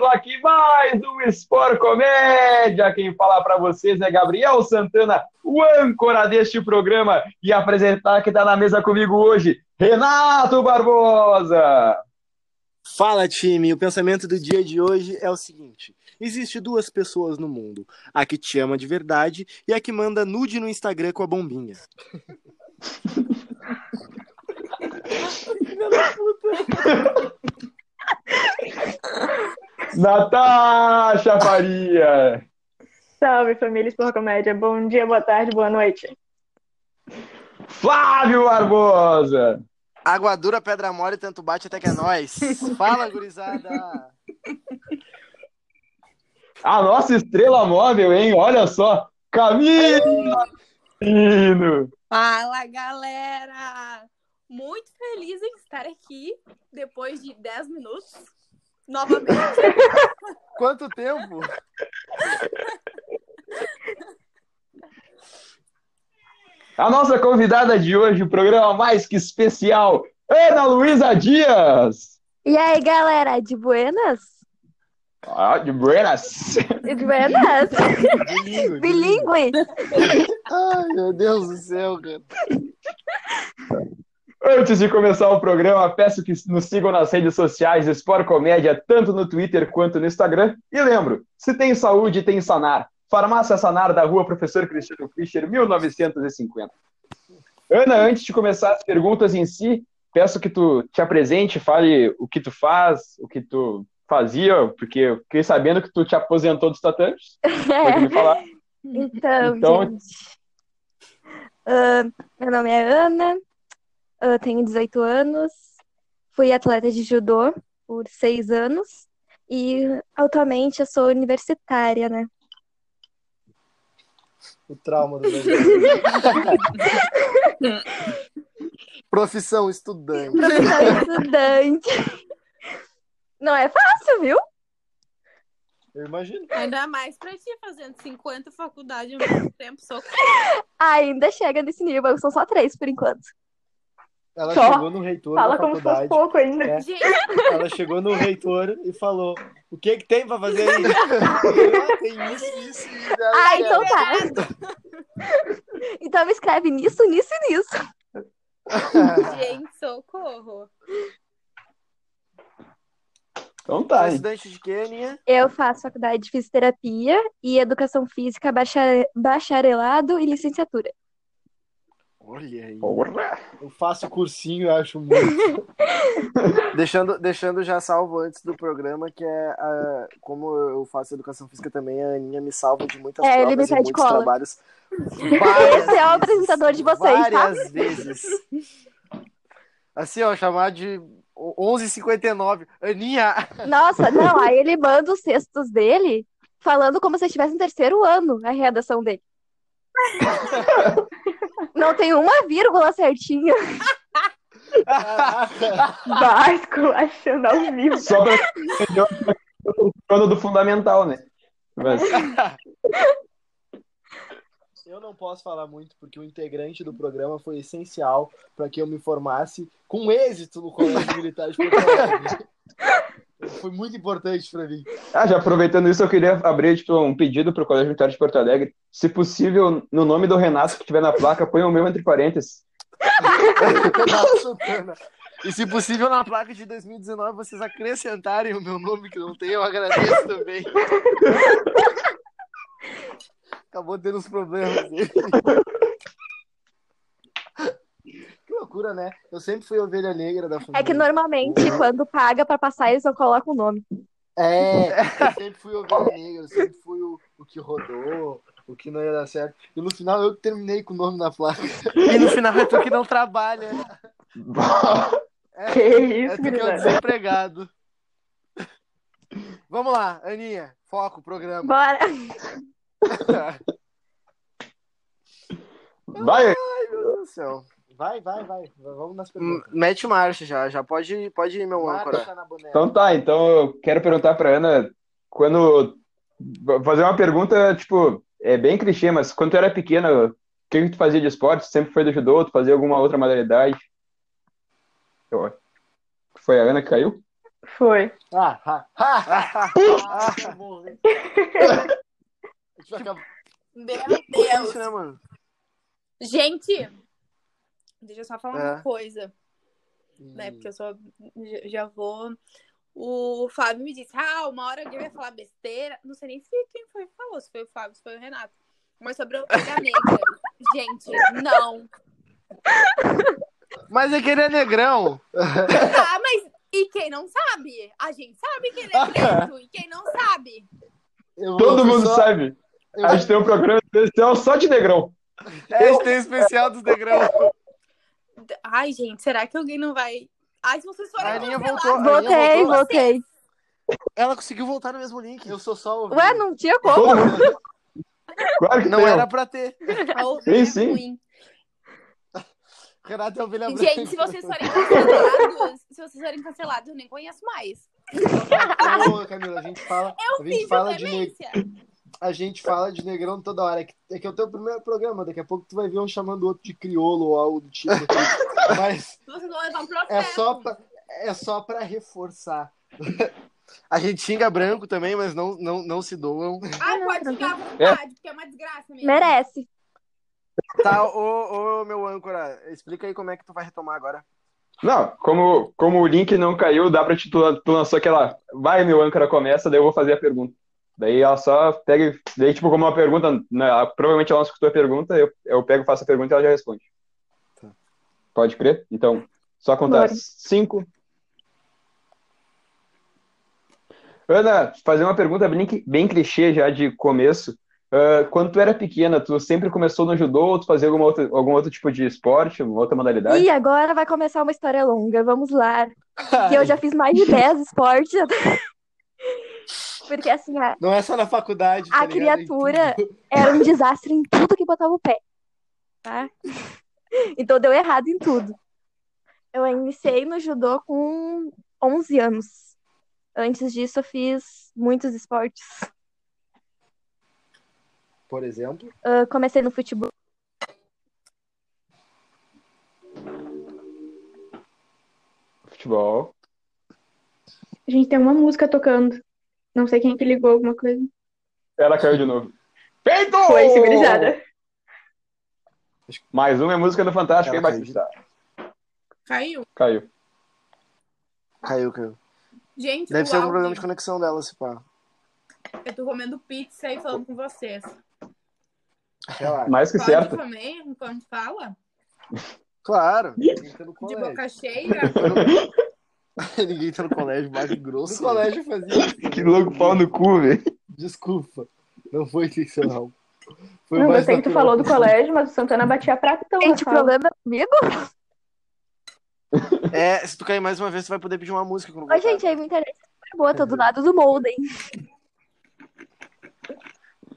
começando aqui mais um Sport Comédia. Quem fala para vocês é Gabriel Santana, o âncora deste programa, e apresentar que está na mesa comigo hoje, Renato Barbosa. Fala, time. O pensamento do dia de hoje é o seguinte: existe duas pessoas no mundo, a que te ama de verdade e a que manda nude no Instagram com a bombinha. Filha da puta. Natasha Faria! Salve, família Sport Comédia. Bom dia, boa tarde, boa noite. Flávio Barbosa! Água dura, pedra mole, tanto bate até que é nós. Fala, gurizada! A nossa estrela móvel, hein? Olha só! Camila! Fala, galera! Muito feliz em estar aqui depois de 10 minutos. Novamente. Quanto tempo? A nossa convidada de hoje, o programa mais que especial, Ana Luísa Dias. E aí, galera, de buenas? Ah, de buenas. De buenas? Bilingue. Bilingue. Ai, meu Deus do céu, cara. Antes de começar o programa, peço que nos sigam nas redes sociais Sport Comédia, tanto no Twitter quanto no Instagram. E lembro, se tem saúde, tem Sanar. Farmácia Sanar da rua Professor Cristiano Fischer, 1950. Ana, antes de começar as perguntas em si, peço que tu te apresente, fale o que tu faz, o que tu fazia, porque eu fiquei sabendo que tu te aposentou dos tatames. Pode me falar. Então, Então- gente. ah, meu nome é Ana, eu tenho 18 anos, fui atleta de judô por seis anos e atualmente eu sou universitária, né? O trauma do. Profissão estudante. Professora estudante. Não é fácil, viu? Eu imagino. Ainda mais pra ti fazendo 50 faculdades ao mesmo tempo. Sou Ainda chega nesse nível, são só três por enquanto. Ela Só. chegou no reitor Fala da como se fosse faculdade. pouco ainda. É. Ela chegou no reitor e falou: O que que tem pra fazer aí? Ah, tem isso, isso e ela Ah, então tá. Então me escreve nisso, nisso e nisso. gente, socorro. Então tá. hein? Estudante de Quênia. Eu faço faculdade de fisioterapia e educação física, bacha- bacharelado e licenciatura. Olha aí. Porra. Eu faço cursinho, eu acho muito. deixando, deixando já salvo antes do programa, que é ah, como eu faço educação física também, a Aninha me salva de muitas É, provas e muitos cola. trabalhos. Esse é o apresentador de vocês, tá? Várias vezes. Assim, ó, chamar de 11h59. Aninha! Nossa, não, aí ele manda os textos dele falando como se estivesse no terceiro ano a redação dele. Não tem uma vírgula certinha. Básico, achando ao vivo. Só pra trono do fundamental, né? Mas, Eu não posso falar muito porque o integrante do programa foi essencial para que eu me formasse com êxito no Colégio Militar de Porto Alegre. Foi muito importante para mim. ah, já aproveitando isso, eu queria abrir tipo, um pedido pro Colégio Militar de Porto Alegre. Se possível, no nome do Renato que tiver na placa, põe o meu entre parênteses. E se possível, na placa de 2019, vocês acrescentarem o meu nome, que não tem, eu agradeço também. Acabou tendo uns problemas. Que loucura, né? Eu sempre fui ovelha negra da família. É que normalmente, quando paga pra passar, eles não colocam o nome. É, eu sempre fui ovelha negra, eu sempre fui o, o que rodou, o que não ia dar certo. E no final eu terminei com o nome na placa. E no final é tu que não trabalha. É, Que isso, é tu que é desempregado. Vamos lá, Aninha, foco, programa. Bora. Vai! Ai, meu Deus do céu. Vai, vai, vai. Vamos nas perguntas. Mete marcha já, já pode, pode ir, meu âncora. Marcha na boneca. Então tá, então eu quero perguntar pra Ana, quando. vou Fazer uma pergunta, tipo, é bem clichê, mas quando tu era pequena, o que que tu fazia de esporte? Sempre foi do judô? Tu fazia alguma outra modalidade? Foi a Ana que caiu? Foi. Ah, ah, ah, ah, tá bom, né? A gente vai acabar Meu É isso, Deus. né, mano? Gente, deixa eu só falar É. uma coisa, né? Porque eu só já- vou. O Fábio me disse, ah, uma hora alguém vai falar besteira. Não sei nem se quem foi que falou, se foi o Fábio, se foi o Renato. Mas sobre a ovelha negra. Gente, não. Mas é que ele é negrão. Ah, mas e quem não sabe? A gente sabe que ele é preto. E quem não sabe? Eu Todo mundo só- sabe. eu A gente tem um programa especial só de negrão. É, a gente tem especial dos negrão. Ai, gente, será que alguém não vai. Ai, se vocês forem A Aninha voltou. Voltei, voltei. Ela conseguiu voltar no mesmo link. Eu sou só o. Ué, não tinha como. Claro que Não era pra ter. ovelha Sim, sim. é ruim. Renato é ovelha branca. Gente, se vocês forem cancelados, se vocês forem cancelados, eu nem conheço mais. Ô, Camila, a gente fala, a gente Fiz fala de. A gente fala de negrão toda hora. É que, é que é o teu primeiro programa, daqui a pouco tu vai ver um chamando o outro de criolo ou algo do tipo. Mas é só pra, é só pra reforçar. A gente xinga branco também, mas não, não, não se doam. Ai, pode ficar à vontade, porque é uma desgraça mesmo. Merece. Tá, ô, ô, meu âncora, explica aí como é que tu vai retomar agora. Não, como, como o link não caiu, dá pra te, tu, tu lançou aquela. Vai, meu âncora começa, daí eu vou fazer a pergunta. Daí ela só pega. e- Daí, tipo, como uma pergunta. né, ela- provavelmente ela não escutou a pergunta, eu, eu pego, faço a pergunta e ela já responde. Tá. Pode crer? Então, só contar Bora. cinco. Ana, fazer uma pergunta bem, bem clichê já de começo. Ah, quando tu era pequena, tu sempre começou no judô ou tu fazia alguma outra, algum outro tipo de esporte, uma outra modalidade? E agora vai começar uma história longa. Vamos lá. Que eu já fiz mais de 10 esportes. Porque assim, a, Não é só na faculdade. tá a ligado? criatura era um desastre em tudo que botava o pé. Tá? Então deu errado em tudo. Eu iniciei no judô com 11 anos. Antes disso, eu fiz muitos esportes. Por exemplo. Ah, comecei no futebol. Futebol. A gente tem uma música tocando. Não sei quem que ligou alguma coisa. Ela caiu de novo. Feito! Foi, civilizada. Mais uma é música do Fantástico, hein, Ela. Batista? Caiu. Caiu. Caiu, caiu. Gente, Deve ser algum áudio, problema de conexão dela, se pá. eu tô comendo pizza e falando com vocês. Relaxa. Mais que Pode certo. comer enquanto fala? Claro. De boca cheia? Ninguém tá no colégio, mais No grosso. colégio fazia isso. Que louco pau no cu, velho. Desculpa. Não foi intencional. Foi Não mais gostei que tu falou do colégio, mas o Santana batia pratão Gente, o problema é comigo? É, se tu cair mais uma vez, tu vai poder pedir uma música voltar. gente, aí me interessa. Boa, tô do lado do molden.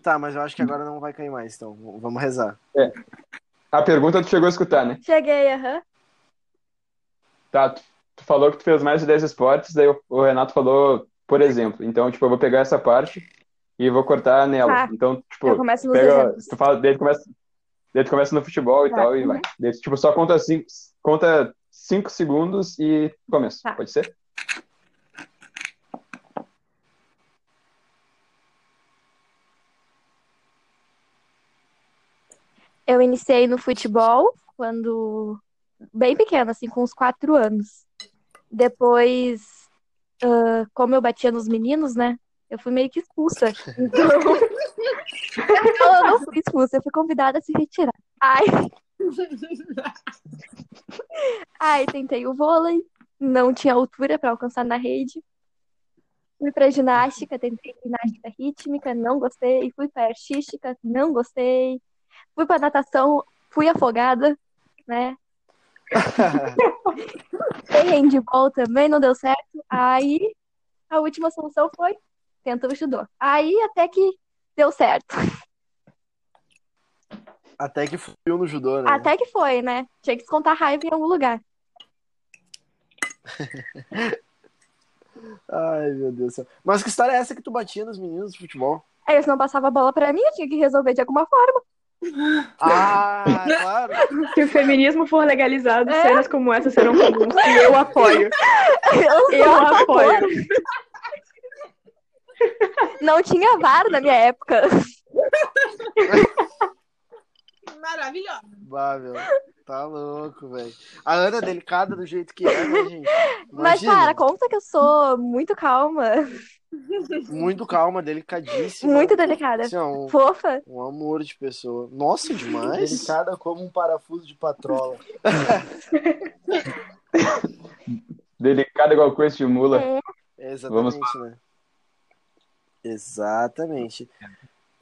Tá, mas eu acho que agora não vai cair mais, então vamos rezar. A pergunta tu chegou a escutar, né? Cheguei, aham. Tá, tu, tu falou que tu fez mais de 10 esportes, daí o, Renato falou, por exemplo. Então, tipo, eu vou pegar essa parte e vou cortar nela. Tá. Então, tipo, Eu começo nos pega, exemplos. tu fala, daí tu começa, daí tu começa no futebol e Tá, tal, e uhum. vai. Daí, tipo, só conta cinco, conta cinco segundos e começa. Tá. Pode ser? Eu iniciei no futebol quando bem pequena, assim, com uns quatro anos. Depois, ah, como eu batia nos meninos, né? Eu fui meio que expulsa. Então, eu não fui expulsa, eu fui convidada a se retirar. Ai. Ai, tentei o vôlei, não tinha altura para alcançar na rede. Fui para ginástica, tentei ginástica rítmica, não gostei. Fui para artística, não gostei. Fui para natação, fui afogada, né? Tem handball também, não deu certo. Aí a última solução foi tenta o judô. Aí até que deu certo. Até que fui no judô, né? Até que foi, né? Tinha que descontar raiva em algum lugar. Ai, meu Deus do céu. Mas que história é essa que tu batia nos meninos de futebol? Eles não passavam a bola pra mim, eu tinha que resolver de alguma forma. Ah, claro. Se o feminismo for legalizado, É. cenas como essa serão comuns. E eu apoio. Eu Eu apoio. Não tinha VAR na minha época. Maravilhosa. Bah, meu. Tá louco, velho. A Ana é delicada do jeito que é, né, gente? Mas, Imagina. cara, conta que eu sou muito calma, Muito calma, delicadíssima. muito delicada, Assim, ó, um, fofa. um amor de pessoa. Nossa, demais. Delicada como um parafuso de patrola. Delicado igual coisa de mula. É. Exatamente, né? Exatamente.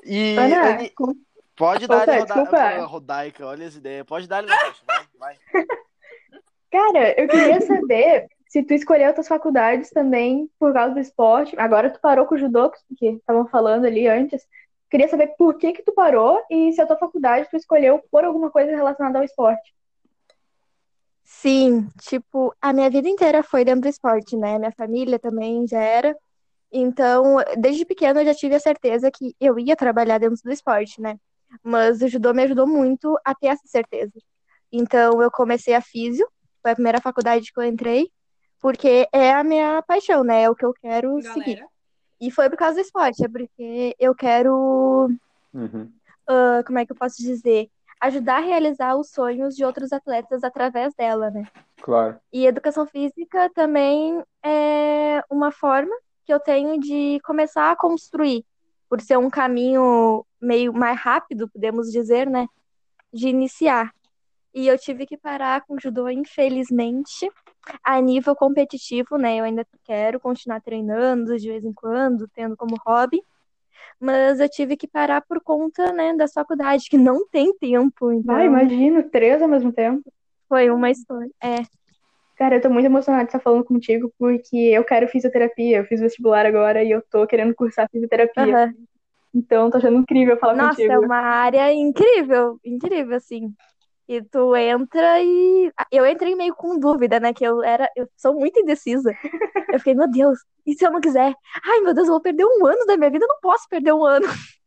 E Ana, com- pode dar roda... desculpa. rodaica, olha as ideias. Pode dar, Natasha, vai, vai. cara, eu queria saber se tu escolheu tuas faculdades também por causa do esporte. Agora tu parou com o judô, que estavam falando ali antes. Queria saber por que que tu parou e se a tua faculdade tu escolheu por alguma coisa relacionada ao esporte. Sim, tipo, a minha vida inteira foi dentro do esporte, né? Minha família também já era. Então, desde pequena eu já tive a certeza que eu ia trabalhar dentro do esporte, né? Mas o judô me ajudou muito a ter essa certeza. Então, eu comecei a físio, foi a primeira faculdade que eu entrei, porque é a minha paixão, né? É o que eu quero seguir. Galera. E foi por causa do esporte, é porque eu quero Uhum. ah, como é que eu posso dizer? Ajudar a realizar os sonhos de outros atletas através dela, né? Claro. E educação física também é uma forma que eu tenho de começar a construir, por ser um caminho meio mais rápido, podemos dizer, né? De iniciar. E eu tive que parar com o judô, infelizmente, a nível competitivo, né? Eu ainda quero continuar treinando de vez em quando, tendo como hobby. Mas eu tive que parar por conta, né, da faculdade, que não tem tempo. Então, Ah, imagino, três ao mesmo tempo. foi uma história. É, Cara, eu tô muito emocionada de estar falando contigo, porque eu quero fisioterapia. Eu fiz vestibular agora e eu tô querendo cursar fisioterapia. aham. Então, tô achando incrível falar Nossa, contigo. é uma área incrível, incrível, assim. E tu entra e. Eu entrei meio com dúvida, né? Que eu era. Eu sou muito indecisa. Eu fiquei, meu Deus, e se eu não quiser? Ai, meu Deus, eu vou perder um ano da minha vida, eu não posso perder um ano.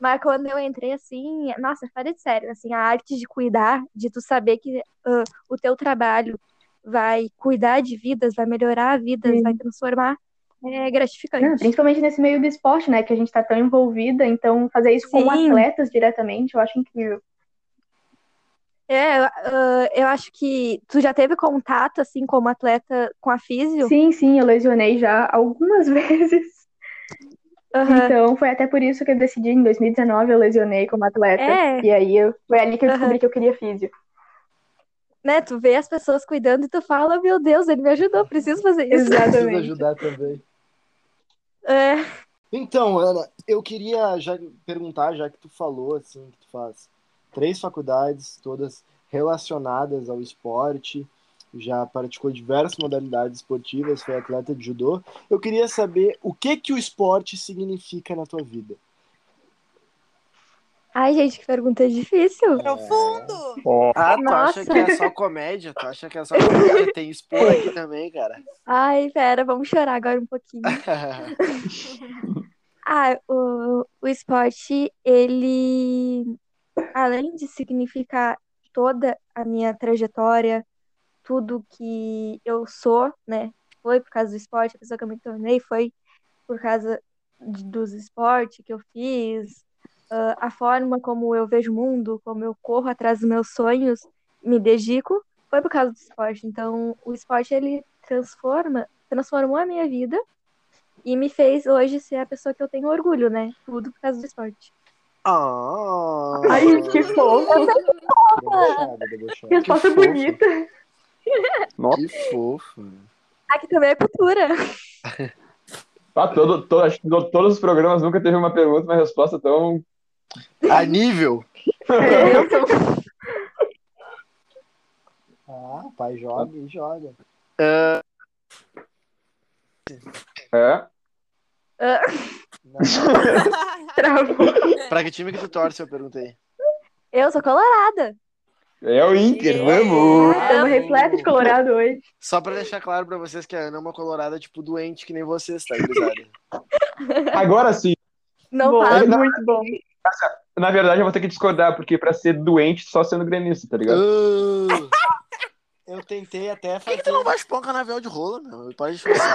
Mas quando eu entrei, assim, nossa, falei de sério, assim, a arte de cuidar, de tu saber que ah, o teu trabalho vai cuidar de vidas, vai melhorar vidas, Sim. vai transformar, é Não, gratificante. principalmente nesse meio do esporte, né? Que a gente tá tão envolvida, então fazer isso com Sim. atletas diretamente, eu acho incrível. É, eu, ah, eu acho que tu já teve contato, assim, como atleta com a físio? Sim, sim, eu lesionei já algumas vezes. Aham. Então, foi até por isso que eu decidi, em 2019, eu lesionei como atleta. É. E aí, eu, foi ali que eu descobri que eu queria físio. Né, tu vê as pessoas cuidando e tu fala, meu Deus, ele me ajudou, preciso fazer isso. Preciso Exatamente. ajudar também. É, Então, Ana, eu queria já perguntar, já que tu falou assim, que tu faz três faculdades, todas relacionadas ao esporte, já praticou diversas modalidades esportivas, foi atleta de judô. Eu queria saber o que que o esporte significa na tua vida. Ai, gente, que pergunta difícil. Profundo! Ó, Ah, tu acha Nossa. que é só comédia? Tu acha que é só comédia? Tem expor aqui também, cara. Ai, pera, vamos chorar agora um pouquinho. Ah, o, o esporte, ele, além de significar toda a minha trajetória, tudo que eu sou, né? Foi por causa do esporte, a pessoa que eu me tornei foi por causa de- dos esportes que eu fiz, ah, a forma como eu vejo o mundo, como eu corro atrás dos meus sonhos, me dedico, foi por causa do esporte. Então, o esporte, ele transforma, transformou a minha vida e me fez hoje ser a pessoa que eu tenho orgulho, né? Tudo por causa do esporte. Ah, Ai, que fofo. Resposta bonita. que fofo. Aqui também é cultura. Ah, todo, todo, acho que to- todos os programas nunca teve uma pergunta uma resposta tão. A nível. É. Ah, pai joga e joga. É. Não, travou. Pra que time que tu torce, eu perguntei. Eu sou colorada. É o Inter, vamos! Estamos repleto de colorado hoje. Só pra deixar claro pra vocês que a Ana é uma colorada, tipo, doente, que nem vocês, tá? Agora sim, Não Bom, fala. muito bom. Na verdade, eu vou ter que discordar, porque pra ser doente, só sendo gremista, tá ligado? Uh, eu tentei até Por que, fazer. que tu não vai expor um canavial de rola, meu? Pode disfarçar.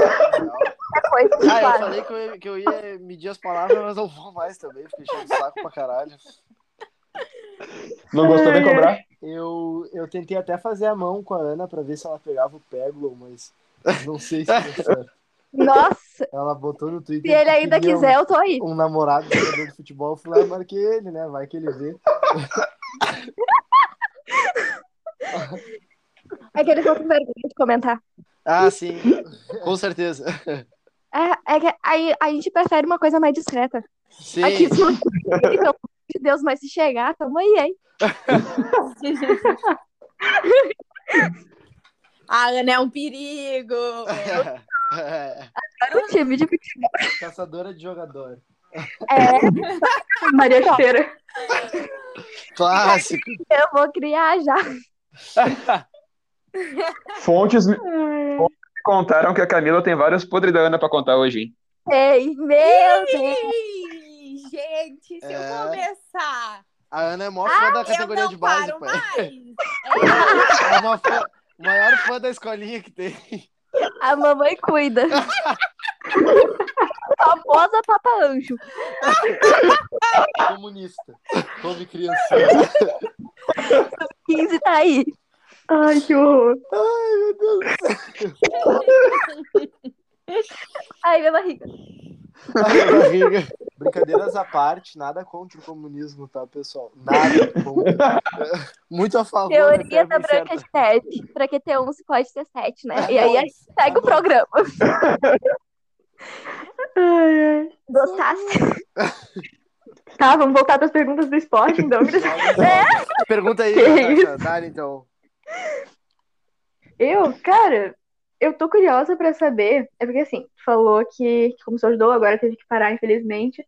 Depois, Ah, eu falei que eu, ia, que eu ia medir as palavras, mas não vou mais também, fiquei cheio de saco pra caralho. Não gostou, vem cobrar? Eu, eu tentei até fazer a mão com a Ana pra ver se ela pegava o Peglo, mas não sei se deu certo. Nossa, Ela botou no Twitter. se ele ainda queria um- quiser, eu tô aí. Um namorado jogador de futebol, eu fui lá e marquei ele, né? Vai que ele vê. É que eles estão com vergonha de comentar. Ah, sim, com certeza. É, é que aí a gente prefere uma coisa mais discreta. Sim. Aqui, não... Pelo amor de Deus, mas se chegar, tamo aí, hein? A Ana é um perigo. Era um time de futebol. Caçadora de jogador. É, Maria Chuteira. Clássico. eu vou criar já. Fontes me me contaram que a Camila tem vários podres da Ana pra contar hoje, hein? Ei, meu Deus! Gente, se É. eu começar, A Ana é mó fã da eu categoria não de base, paro pai. mais. É uma fã, maior fã da escolinha que tem. A mamãe cuida. Famosa Papa Anjo. Comunista. Come criança. 15 tá aí. Ai, que horror. Ai, meu Deus. Ai, minha barriga. Brincadeiras à parte, nada contra o comunismo, tá, pessoal? Nada contra. Muito a favor. Teoria né, da? Branca de Neve. Pra que ter um se pode ter sete, né? E aí a gente segue o programa. Gostasse? Tá, vamos voltar para as perguntas do esporte, então. Pergunta aí, Que Natasha. Dá, então. Eu, cara, eu tô curiosa pra saber. É porque assim, tu falou que, que começou judô, agora teve que parar, infelizmente.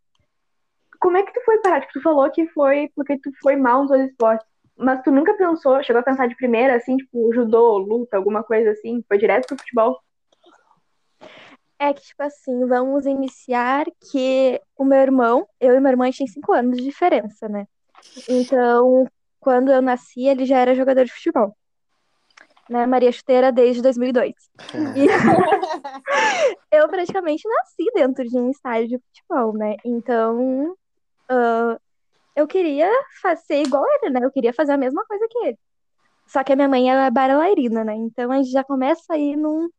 Como é que tu foi parar? Tipo, tu falou que foi porque tu foi mal nos dois esportes. Mas tu nunca pensou, chegou a pensar de primeira, assim, tipo, judô, luta, alguma coisa assim? Foi direto pro futebol? É que, tipo assim, vamos iniciar que o meu irmão, eu e meu irmão, a gente tem cinco anos de diferença, né? Então, quando eu nasci, ele já era jogador de futebol. Né? Maria Chuteira desde 2002. E eu praticamente nasci dentro de um estádio de futebol, né? Então, ah, eu queria ser igual ele, né? Eu queria fazer a mesma coisa que ele. Só que a minha mãe ela é bailarina, né? Então a gente já começa aí num,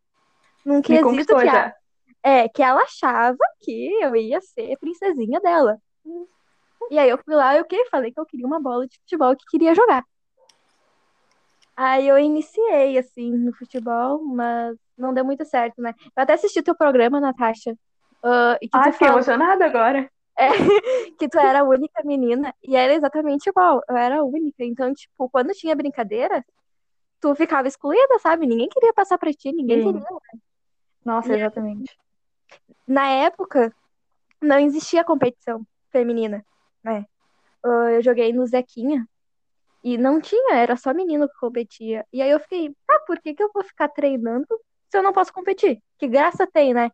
num Me quesito que, a- é, que ela achava que eu ia ser princesinha dela. E aí eu fui lá e eu que falei que eu queria uma bola de futebol que queria jogar. Aí eu iniciei, assim, no futebol, mas não deu muito certo, né? Eu até assisti teu programa, Natasha, ah, e que Ah, fiquei fala emocionada agora. que tu era a única menina, e era exatamente igual, eu era a única. Então, tipo, quando tinha brincadeira, tu ficava excluída, sabe? Ninguém queria passar pra ti, ninguém Sim. queria. Nossa, exatamente. Na época, não existia competição feminina, né? Ah, Eu joguei no Zequinha e não tinha, era só menino que competia. E aí eu fiquei, ah, por que que eu vou ficar treinando se eu não posso competir? Que graça tem, né?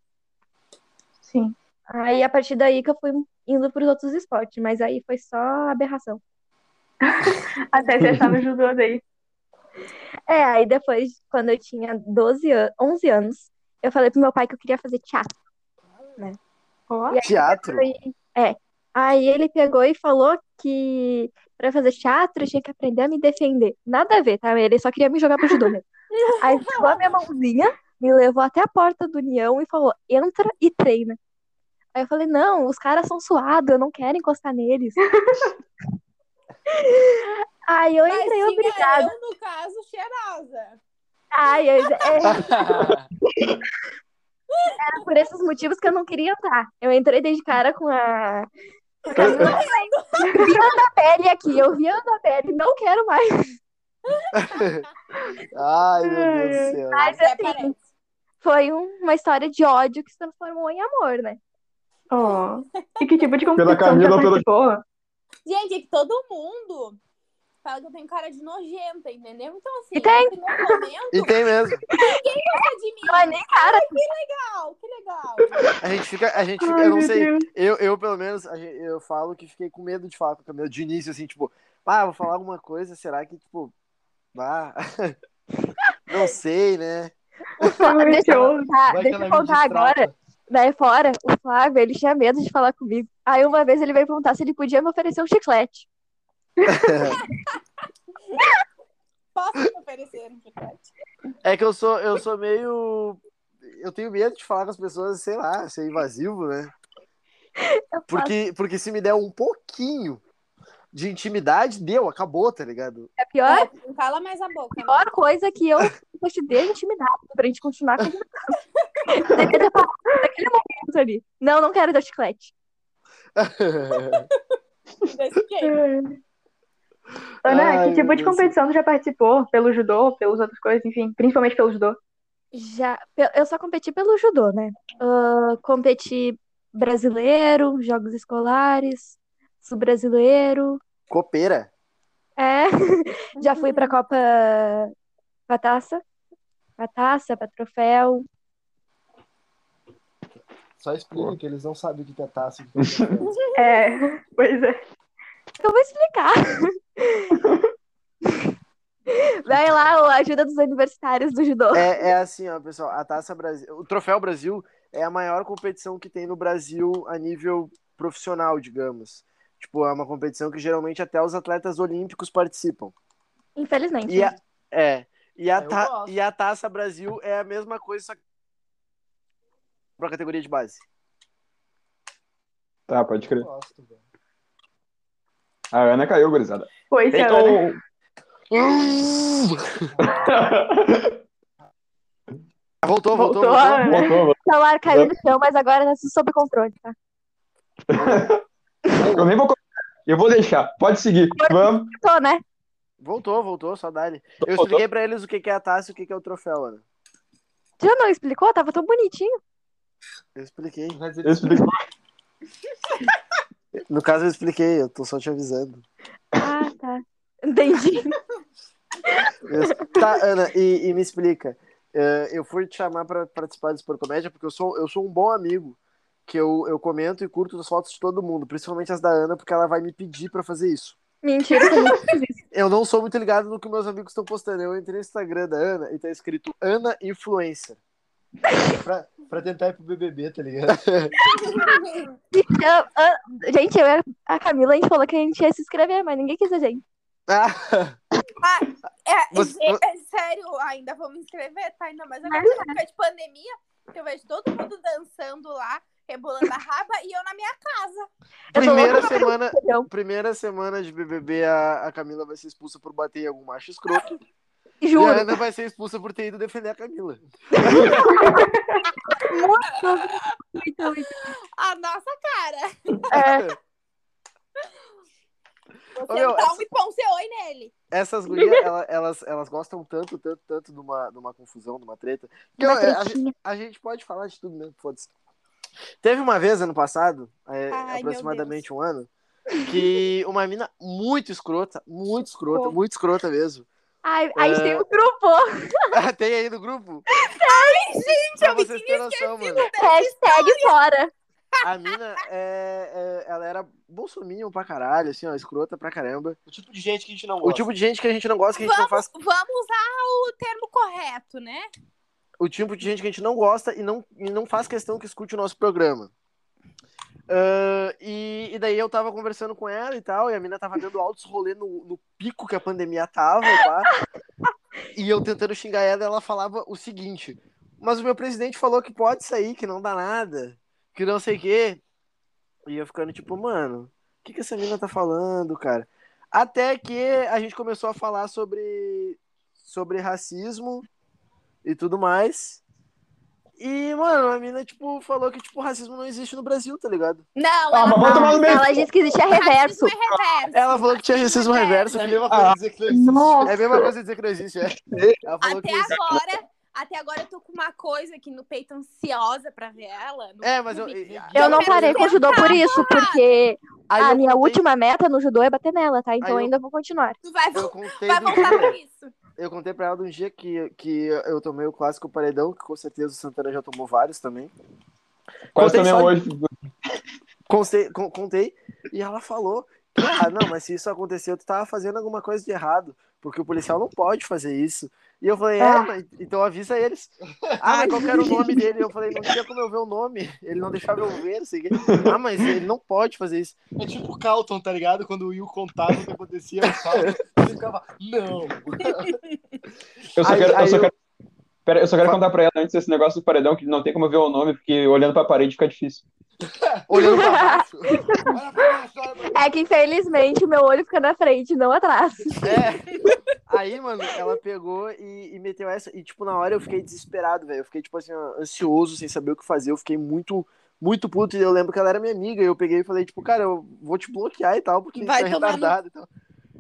Sim. Aí a partir daí que eu fui indo pros outros esportes, mas aí foi só aberração. Até se achar no judô daí. É, aí depois, quando eu tinha 12 anos, 11 anos, eu falei pro meu pai que eu queria fazer teatro. E aí Teatro? É. Aí ele pegou e falou que pra fazer teatro eu tinha que aprender a me defender. Nada a ver, tá? Ele só queria me jogar pro judô mesmo. Aí pegou a minha mãozinha, me levou até a porta do União e falou: entra e treina. Aí eu falei: não, os caras são suados, eu não quero encostar neles. Aí eu Mas entrei obrigada. eu, no caso, cheirosa. Ai, eu, é, era por esses motivos que eu não queria entrar. Eu entrei desde cara com a. Camila Vindo a pele aqui, eu a pele, não quero mais. Ai, meu Deus do céu. Mas assim, foi um- uma história de ódio que se transformou em amor, né? ó. E que tipo de Pela competição já Camila, pela-? Gente, é que todo mundo fala que eu tenho cara de nojenta, entendeu? Então, assim, E tem. momento, E tem mesmo. gosta de mim. Não é nem cara. Que legal, que legal. A gente fica, a gente fica, Ai, eu não sei, Deus. eu, eu pelo menos, eu falo que fiquei com medo de falar com a Camila de início, assim, tipo, ah, vou falar alguma coisa, será que, tipo, ah, não sei, né? Ai, Deixa eu contar, Vai deixa eu contar agora. Daí fora, o Flávio, ele tinha medo de falar comigo. Aí uma vez ele veio perguntar se ele podia me oferecer um chiclete. Posso te oferecer um chiclete? É que eu sou, eu sou meio, eu tenho medo de falar com as pessoas, sei lá, ser invasivo, né? Porque, porque se me der um pouquinho de intimidade, deu, acabou, tá ligado? A pior, É, não cala mais a boca. né? pior coisa que eu eu te dei intimidade pra gente continuar conversando. Ter naquele momento ali. Não, não quero teu chiclete. Desse jeito. Ana, Ai, que tipo de competição tu já participou? Pelo judô, pelas outras coisas, enfim, principalmente pelo judô. Já, eu só competi pelo judô, né? Ah, competi brasileiro, jogos escolares, sul-brasileiro. Copeira. É, já fui pra Copa pra taça, pra taça, pra troféu. Só explica que eles não sabem o que é taça. que é. É, pois é. Eu vou explicar. Vai lá, a ajuda dos universitários do judô. É, é assim, ó, pessoal, a Taça Brasil, o Troféu Brasil é a maior competição que tem no Brasil a nível profissional, digamos. Tipo, é uma competição que geralmente até os atletas olímpicos participam. Infelizmente. E a, né? é, e a, ta- e a Taça Brasil é a mesma coisa, só que pra categoria de base. Tá, pode crer. Eu gosto, velho. A Ana caiu, gurizada. Foi, Então... Ana. Voltou, voltou, Voltou voltou. Ana. Voltou, voltou. O celular caiu no chão, mas agora tá sob controle, tá? Eu nem vou. Eu vou deixar. Pode seguir. Vamos. Tô, né? Voltou, voltou, só dá-lhe. Eu Voltou. expliquei pra eles o que é a taça e o que é o troféu, Ana. Já não explicou? Tava tão bonitinho. Eu expliquei. Mas Eu eles- explico. No caso, eu expliquei, eu tô só te avisando. Ah, tá. Entendi. Tá, Ana, e, e me explica. eh, eu fui te chamar pra participar do Expor Comédia porque eu sou, eu sou um bom amigo. Que eu, eu comento e curto as fotos de todo mundo, principalmente as da Ana, porque ela vai me pedir pra fazer isso. Mentira, eu fiz isso. Eu não sou muito ligado no que meus amigos estão postando. Eu entrei no Instagram da Ana e tá escrito Ana Influencer. Pra, pra tentar ir pro BBB, tá ligado? Ah, gente, eu e a Camila, a gente falou que a gente ia se inscrever, mas ninguém quis a gente. Ah, É, Você- é, é sério, ainda vou me inscrever, tá? Ainda mais agora na época de pandemia, que eu vejo todo mundo dançando lá, rebolando a raba, e eu na minha casa. Eu tô primeira louca pra semana, primeira semana de BBB, a, a Camila vai ser expulsa por bater em algum macho escroto. E a Juro. Ana vai ser expulsa por ter ido defender a Camila. Muito, muito. A nossa cara. É, Vou Ô, meu, essa- um e um oi nele. Essas gurias, ela- elas, elas gostam tanto, tanto, tanto de uma, de uma confusão, de uma treta. Que uma eu- a, tretinha. gente, a gente pode falar de tudo mesmo, foda-se. Teve uma vez, ano passado, é, Ai, meu aproximadamente um ano, que uma mina muito escrota, muito escrota, Como? muito escrota mesmo. Ai, a gente É. tem um grupo. Tem aí no grupo? Ai, gente, Pra eu me vocês terem noção, mano. Hashtag fora. A mina, é, é- ela era bolsominho pra caralho, assim, ó, escrota pra caramba. O tipo de gente que a gente não O gosta. tipo de gente que a gente não gosta, que a gente não faz Vamos, vamos usar o termo correto, né? o tipo de gente que a gente não gosta e não, e não faz questão que escute o nosso programa. Ah, e, e daí eu tava conversando com ela e tal, e a mina tava dando altos rolê no, no pico que a pandemia tava, pá. E eu tentando xingar ela, ela falava o seguinte: Mas o meu presidente falou que pode sair, que não dá nada, que não sei o quê. E eu ficando tipo, mano, o que, que essa mina tá falando, cara? Até que a gente começou a falar sobre, sobre racismo e tudo mais. E, mano, a mina, tipo, falou que, tipo, racismo não existe no Brasil, tá ligado? Não, Ah, ela. Ela disse que existe a reverso. Racismo é reverso. Ela falou que tinha racismo reverso. É a mesma coisa dizer que não existe. Nossa. É a mesma coisa dizer que não existe, é. Ela falou que Até agora, Até agora eu tô com uma coisa aqui no peito ansiosa pra ver ela. É, mas eu. eu- Eu não parei com o judô por isso, porque aí a minha contei- última meta no judô é bater nela, tá? Então eu- ainda vou continuar. Tu vai, vai voltar pra isso. Eu contei pra ela de um dia que, que eu tomei o clássico paredão, que com certeza o Santana já tomou vários também. Quase Contei também hoje. Contei, con- contei e ela falou que, ah, não, mas se isso aconteceu, tu tava fazendo alguma coisa de errado, porque o policial não pode fazer isso. E eu falei, é, Ah. mas- então avisa eles. Ah, mas qual que era o nome dele? Eu falei, não tinha como eu ver o nome, ele não deixava eu ver, não sei o quê. Ah, mas ele não pode fazer isso. É tipo o Calton, tá ligado? Quando o Will contava o que acontecia no Calton, ele ficava, não. Eu só Aí- quero, eu aí só eu- quero, pera, eu só quero Fa- contar pra ela antes desse negócio do paredão que não tem como eu ver o nome, porque olhando pra parede fica difícil. Olhando pra baixo. É que infelizmente o meu olho fica na frente, não atrás. É. Aí, mano, ela pegou e, e meteu essa. E, tipo, na hora eu fiquei desesperado, velho. Eu fiquei, tipo assim, ansioso, sem saber o que fazer. Eu fiquei muito, muito puto. E eu lembro que ela era minha amiga. E eu peguei e falei, tipo, cara, eu vou te bloquear e tal, porque Vai é no- retardado e tal.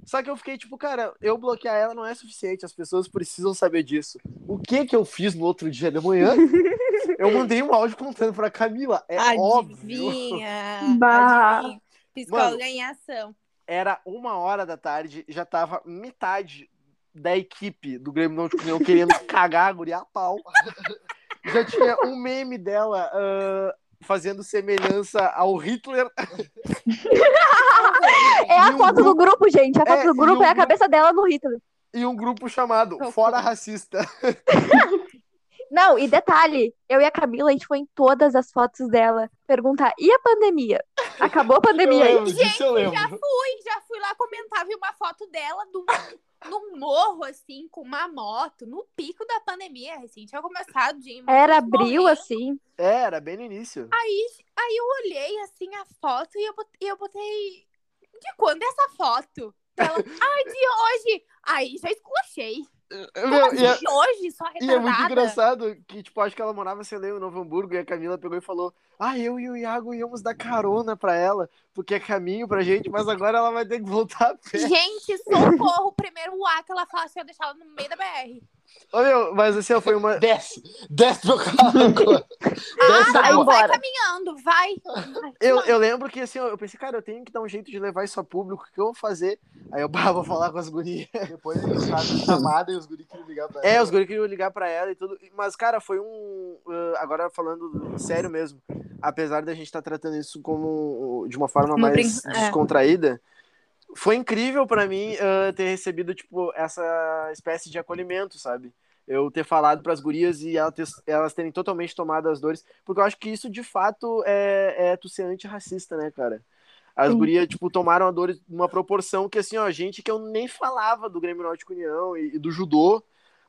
Só que eu fiquei, tipo, cara, eu bloquear ela não é suficiente. As pessoas precisam saber disso. O que que eu fiz no outro dia de manhã? eu mandei um áudio contando pra Camila. É óbvio. Adivinha. Bah. Adivinha. Psicóloga Mano. em ação. Era uma hora da tarde, já tava metade da equipe do Grêmio Náutico União querendo cagar a guria a pau. Já tinha um meme dela ah, fazendo semelhança ao Hitler. É a E um foto do grupo- gente. A foto É, do grupo um é a cabeça dela no Hitler. E um grupo chamado. Fora Racista. Não, e detalhe, eu e a Camila, a gente foi em todas as fotos dela perguntar, e a pandemia? Acabou a pandemia aí? Eu lembro disso, eu lembro. Já fui, já fui lá comentar, vi uma foto dela num, num morro, assim, com uma moto, no pico da pandemia, recém tinha começado de Era abril, morrendo. assim. É, era bem no início. Aí, aí eu olhei, assim, a foto e eu botei, eu botei... De quando é essa foto? Ela, ai, de hoje! Aí já esculachei. Meu, assim, e, é, hoje, só retardada? e é muito engraçado que, tipo, acho que ela morava, sei lá, em Novo Hamburgo, e a Camila pegou e falou: Ah, eu e o Iago íamos dar carona pra ela, porque é caminho pra gente, mas agora ela vai ter que voltar a pé. Gente, socorro! O primeiro A que ela fala assim, eu deixar ela no meio da BR. Ô, meu, mas assim, foi uma. Desce, desce do carro agora. Desce vai agora. embora. Caminhando, vai! vai. Eu, eu lembro que assim, eu pensei, cara, eu tenho que dar um jeito de levar isso a público, o que eu vou fazer? Aí eu, bah, vou falar com as gurias. Depois eles fazem chamada e os guris queriam ligar pra É, ela. os guris queriam ligar pra ela e tudo. Mas, cara, foi um. uh, agora falando sério mesmo, apesar da gente estar tratando isso como de uma forma Uma mais brin- é. Foi incrível pra mim uh, ter recebido, tipo, essa espécie de acolhimento, sabe? Eu ter falado pras gurias e ela ter- elas terem totalmente tomado as dores, porque eu acho que isso de fato é, é tu ser antirracista, né, cara? As Sim. gurias, tipo, tomaram a dor numa proporção que, assim, ó, gente que eu nem falava do Grêmio Náutico União e, e do judô,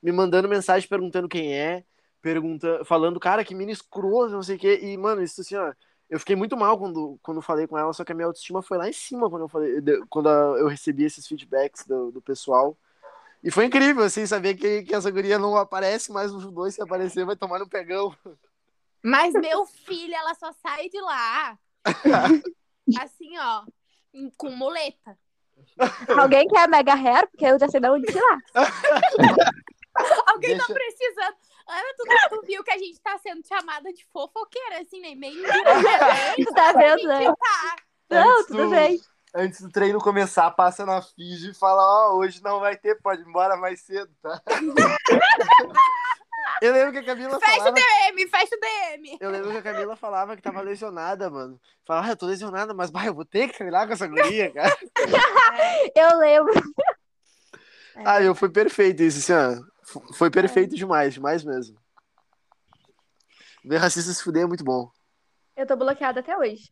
me mandando mensagem perguntando quem é, pergunta, falando, cara, que mina escroto, não sei o quê. E, mano, isso assim, ó, eu fiquei muito mal quando, quando falei com ela, só que a minha autoestima foi lá em cima quando eu falei, quando a- eu recebi esses feedbacks do, do pessoal. E foi incrível, assim, saber que, que essa guria não aparece mais no judô e se aparecer vai tomar no pegão. Mas meu filho, ela só sai de lá. assim, ó, com muleta. Alguém quer mega hair? Porque eu já sei de onde tirar. Alguém Deixa- tá precisando. Ana, tu, tu viu que a gente tá sendo chamada de fofoqueira, assim, né? Meio. Tu tá vendo, né? Tá. Não, tudo do- bem. Antes do treino começar, passa na Fiji e fala, ó, hoje não vai ter, pode ir embora mais cedo, tá? Eu lembro que a Camila Fecha o falava... DM, fecha o DM. Eu lembro que a Camila falava que tava lesionada, mano. Falava, ah, eu tô lesionada, mas bah, eu vou ter que treinar com essa guria, cara. Eu lembro. Ah, eu foi perfeito isso, assim, ó. Foi perfeito demais, demais mesmo. Ver racista se fuder é muito bom. Eu tô bloqueada até hoje.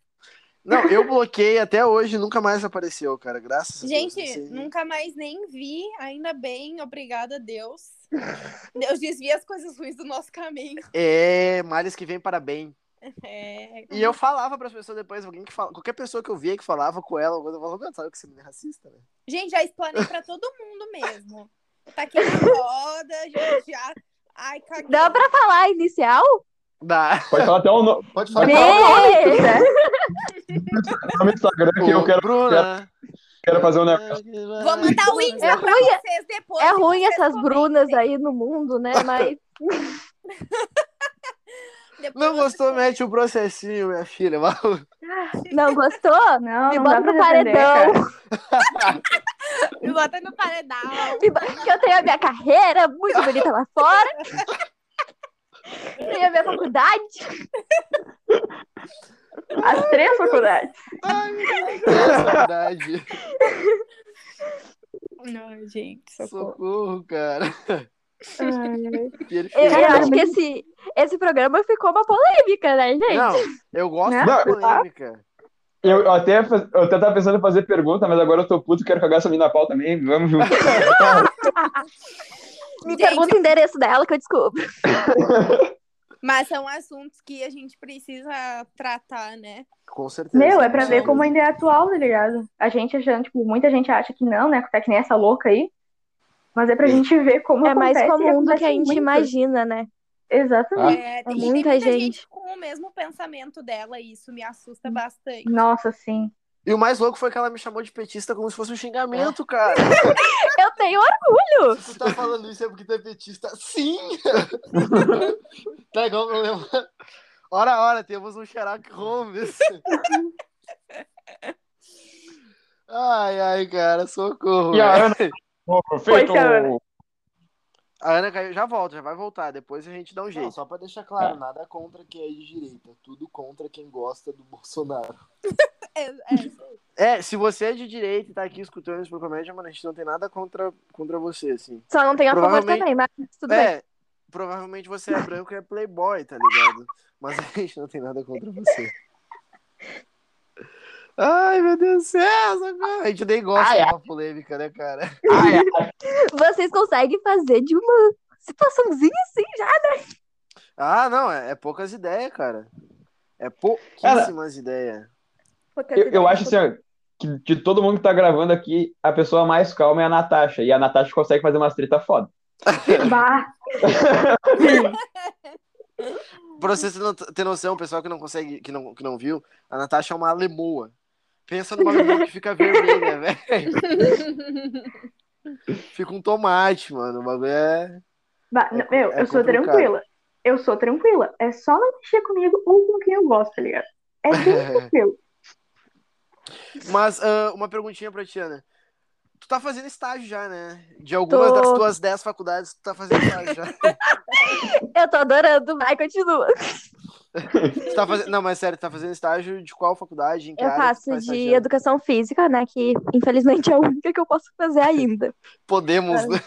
Não, eu bloqueei até hoje nunca mais apareceu, cara. Graças a Deus. Gente, aí- nunca mais nem vi, ainda bem, obrigada a Deus. Deus desvia as coisas ruins do nosso caminho. É, males que vem para bem. É, E eu falava pras pessoas depois, alguém que fala, qualquer pessoa que eu via que falava com ela, eu falava, "Meu, sabe que você é racista, né? Gente, já explanei pra todo mundo mesmo. Tá aqui na roda, já. já... Ai, caguei. Dá pra falar inicial? Dá. Pode falar até o no- Pode falar. falar Eita! nome do Instagram que eu quero. Bruna. Quero fazer um negócio. Vou mandar o Insta É pra ruim, vocês depois. É ruim vocês essas comentem. Brunas aí no mundo, né? Mas Depois Não gostou, mete o processinho, minha filha. Vai. não gostou? Não, Me não bota no paredão. Me bota no paredão. Que eu tenho a minha carreira muito bonita lá fora. Tenho a minha faculdade. As três faculdades. É verdade. Não, gente, Socorro, cara. Perfeito. Eu, acho que esse, esse programa ficou uma polêmica, né, gente? Não, eu gosto Né? da polêmica. Eu, eu até, eu até tava pensando em fazer pergunta, mas agora eu tô puto, quero cagar essa mina na pau também. Vamos junto. Me Gente. pergunta o endereço dela que eu descubro. Mas são assuntos que a gente precisa tratar, né? Com certeza. Meu, é pra ver como ainda é atual, tá ligado? A gente achando, tipo, muita gente acha que não, né? Tá que nem essa louca aí. Mas é pra gente ver como É mais acontece, e comum do que a gente muito. imagina, né? Exatamente. É, tem, É e tem muita muita gente. gente com o mesmo pensamento dela e isso me assusta bastante. Nossa, sim. E o mais louco foi que ela me chamou de petista como se fosse um xingamento, cara. Eu tenho orgulho. Se tu tá falando isso é porque tu é petista. Sim! tá igual eu lembro. Ora, ora, temos um Sherlock Holmes. Ai, ai, cara, socorro. E a. Ana? Ô, Feito. Foi, Ana. A Ana caiu, já volta, já vai voltar. Depois a gente dá um Não, jeito. só pra deixar claro, nada contra quem é de direita. Tudo contra quem gosta do Bolsonaro. É, é. É, se você é de direita e tá aqui escutando isso por comédia, mano, a gente não tem nada contra, contra você, assim. Só não tenho a favor Provavelmente- também, mas tudo bem. É, provavelmente você é branco e é playboy, tá ligado? Mas a gente não tem nada contra você. Ai, meu Deus do céu, socorro. A gente nem gosta Ai, de uma polêmica, né, cara? Ai, ai, Vocês conseguem fazer de uma situaçãozinha assim já? Ah, não, é, é poucas ideias, cara. É pouquíssimas ideias. eu, eu acho assim, ó, que de todo mundo que tá gravando aqui, a pessoa mais calma é a Natasha. E a Natasha consegue fazer umas treta foda. Bah, Pra vocês terem no- ter noção, o pessoal que não consegue, que não, que não viu, a Natasha é uma lemoa. Pensa numa lemoa que fica vermelha, velho. Fica um tomate, mano. O bagulho é. bah. É meu, é eu sou tranquila. Eu sou tranquila. É só não mexer comigo ou com quem eu gosto, tá ligado? É bem tranquilo. Mas ah, uma perguntinha pra ti, Ana. Tu tá fazendo estágio já, né? De algumas Tô. das tuas 10 faculdades, tu tá fazendo estágio já. Eu tô adorando, vai, continua. Tu tá fazendo... Não, mas sério, tu tá fazendo estágio de qual faculdade? Em que Eu área tu faço tá de estagiando? educação física, né? Que infelizmente é a única que eu posso fazer ainda. Podemos, né?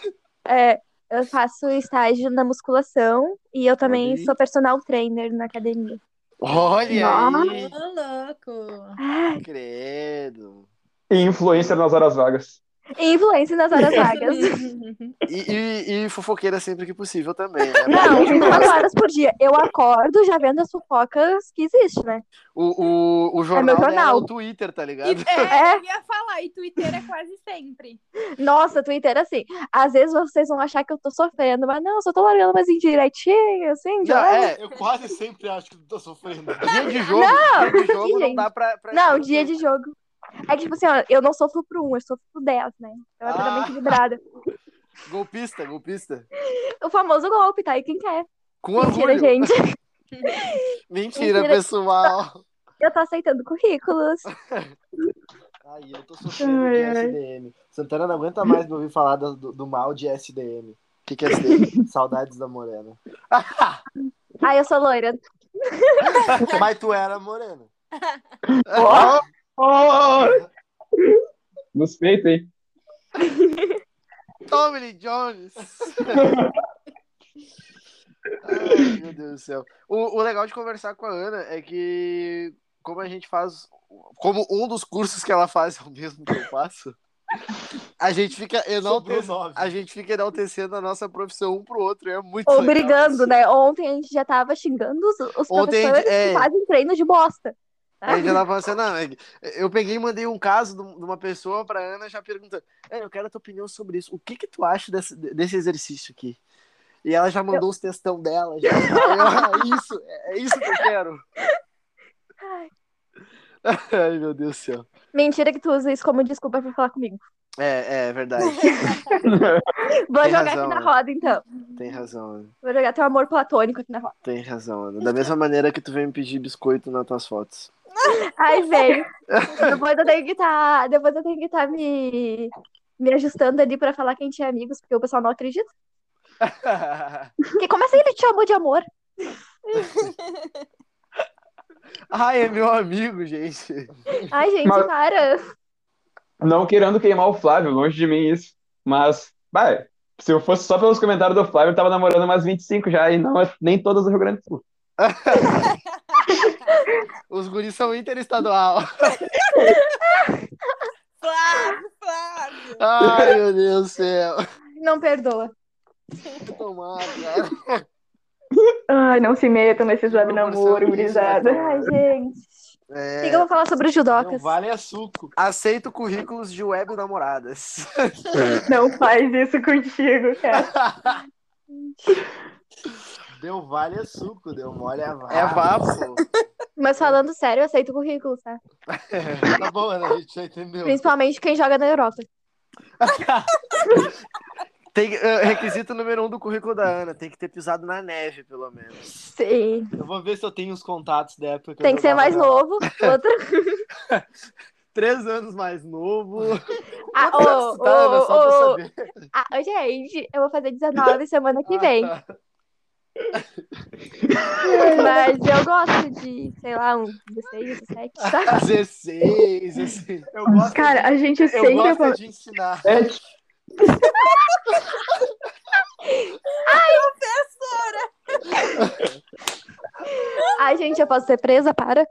É, eu faço estágio na musculação e eu também Olha aí. sou personal trainer na academia. Olha aí! Ô, louco. Ai, Credo. E influencer nas horas vagas. E influência nas horas vagas. E, e, e fofoqueira sempre que possível também, né? Não, A gente 24 gosta. horas por dia. Eu acordo já vendo as fofocas que existe, né? O, o, o jornal, meu dela é jornal. o Twitter, tá ligado? E, é, É. eu ia falar, e Twitter é quase sempre. Nossa, Twitter, assim, às vezes vocês vão achar que eu tô sofrendo, mas não, eu só tô largando umas indiretinhas, assim, de Não, leve. é, Eu quase sempre acho que tá sofrendo. dia de jogo, dia de jogo não dá pra... pra- Não, dia de jogo. É que, tipo assim, ó, eu não sofro pro 1, eu sofro pro 10, né? Então é Ah. totalmente equilibrada. Golpista, golpista. O famoso golpe, tá? E quem quer? Com Mentira, orgulho. gente. Mentira, Mentira. pessoal. Eu tô aceitando currículos. Aí eu tô sofrendo de. SDM. Santana não aguenta mais me ouvir falar do, do, mal de SDM. O que, que é daí? Saudades da Morena. Ai, eu sou loira. Mas tu era morena. Oh, oh, Nos peitos, hein? Tommy Lee Jones. Ai, meu Deus do céu. O, o legal de conversar com a Ana é que, como a gente faz, como um dos cursos que ela faz é o mesmo que eu faço, a gente fica enaltecendo, a gente fica enaltecendo a nossa profissão um pro outro. É muito Ou legal brigando, né? Ontem a gente já tava xingando os, os Ontem, professores é. que fazem treino de bosta. A gente já tava falando assim, não, é eu peguei e mandei um caso de uma pessoa pra Ana já perguntando, "É, eu quero a tua opinião sobre isso. O que que tu acha desse, desse exercício aqui? E ela já mandou os textão dela, já. Eu, "Ah, isso, é isso que eu quero. Ai. Ai, meu Deus do céu. Mentira que tu usa isso como desculpa pra falar comigo. É, é verdade. Vou Tem jogar razão, aqui na né? roda, então. Tem razão, Ana. Vou jogar teu amor platônico aqui na roda. Tem razão, Ana. Da mesma maneira que tu vem me pedir biscoito nas tuas fotos. Ai, velho. Depois eu tenho que estar. Depois eu tenho que estar me. Me ajustando ali pra falar que a gente é amigos, porque o pessoal não acredita. Porque como assim ele te chamou de amor? Ai, é meu amigo, gente. Ai, gente, Mas- para. Não querendo queimar o Flávio, longe de mim isso. Mas, vai, se eu fosse só pelos comentários do Flávio, eu tava namorando umas 25 já, e não nem todas do Rio Grande do Sul. Os guris são interestadual. Flávio, Flávio. Ai, meu Deus do céu. Não perdoa. Tomara, cara. Ai, não se metam nesses web Não namoro, forçando isso, gurizada. né? Ai, gente. O É, que que eu vou falar sobre os Não judocas? vale é suco. Aceito currículos de web namoradas. Não faz isso contigo, cara. Deu vale é suco, deu mole é vapo. É vapo. Mas falando sério, eu aceito currículo, tá? Tá bom, Ana, a gente já entendeu. Principalmente quem joga na Europa. Tem, eh, requisito número um do currículo da Ana. Tem que ter pisado na neve, pelo menos. Sim. Eu vou ver se eu tenho os contatos da época que eu Tem que ser mais na- novo. Outro. Três anos mais novo. Ah, ô, tá, ô, pra ô, saber. Ah, gente, eu vou fazer 19 semana que Ah, vem. tá. Mas eu gosto de, sei lá, um 16, 17, tá? 16, assim. Eu gosto, Cara, a gente eu sempre. gosto de ensinar. É, Ai, gente, eu posso ser presa, para.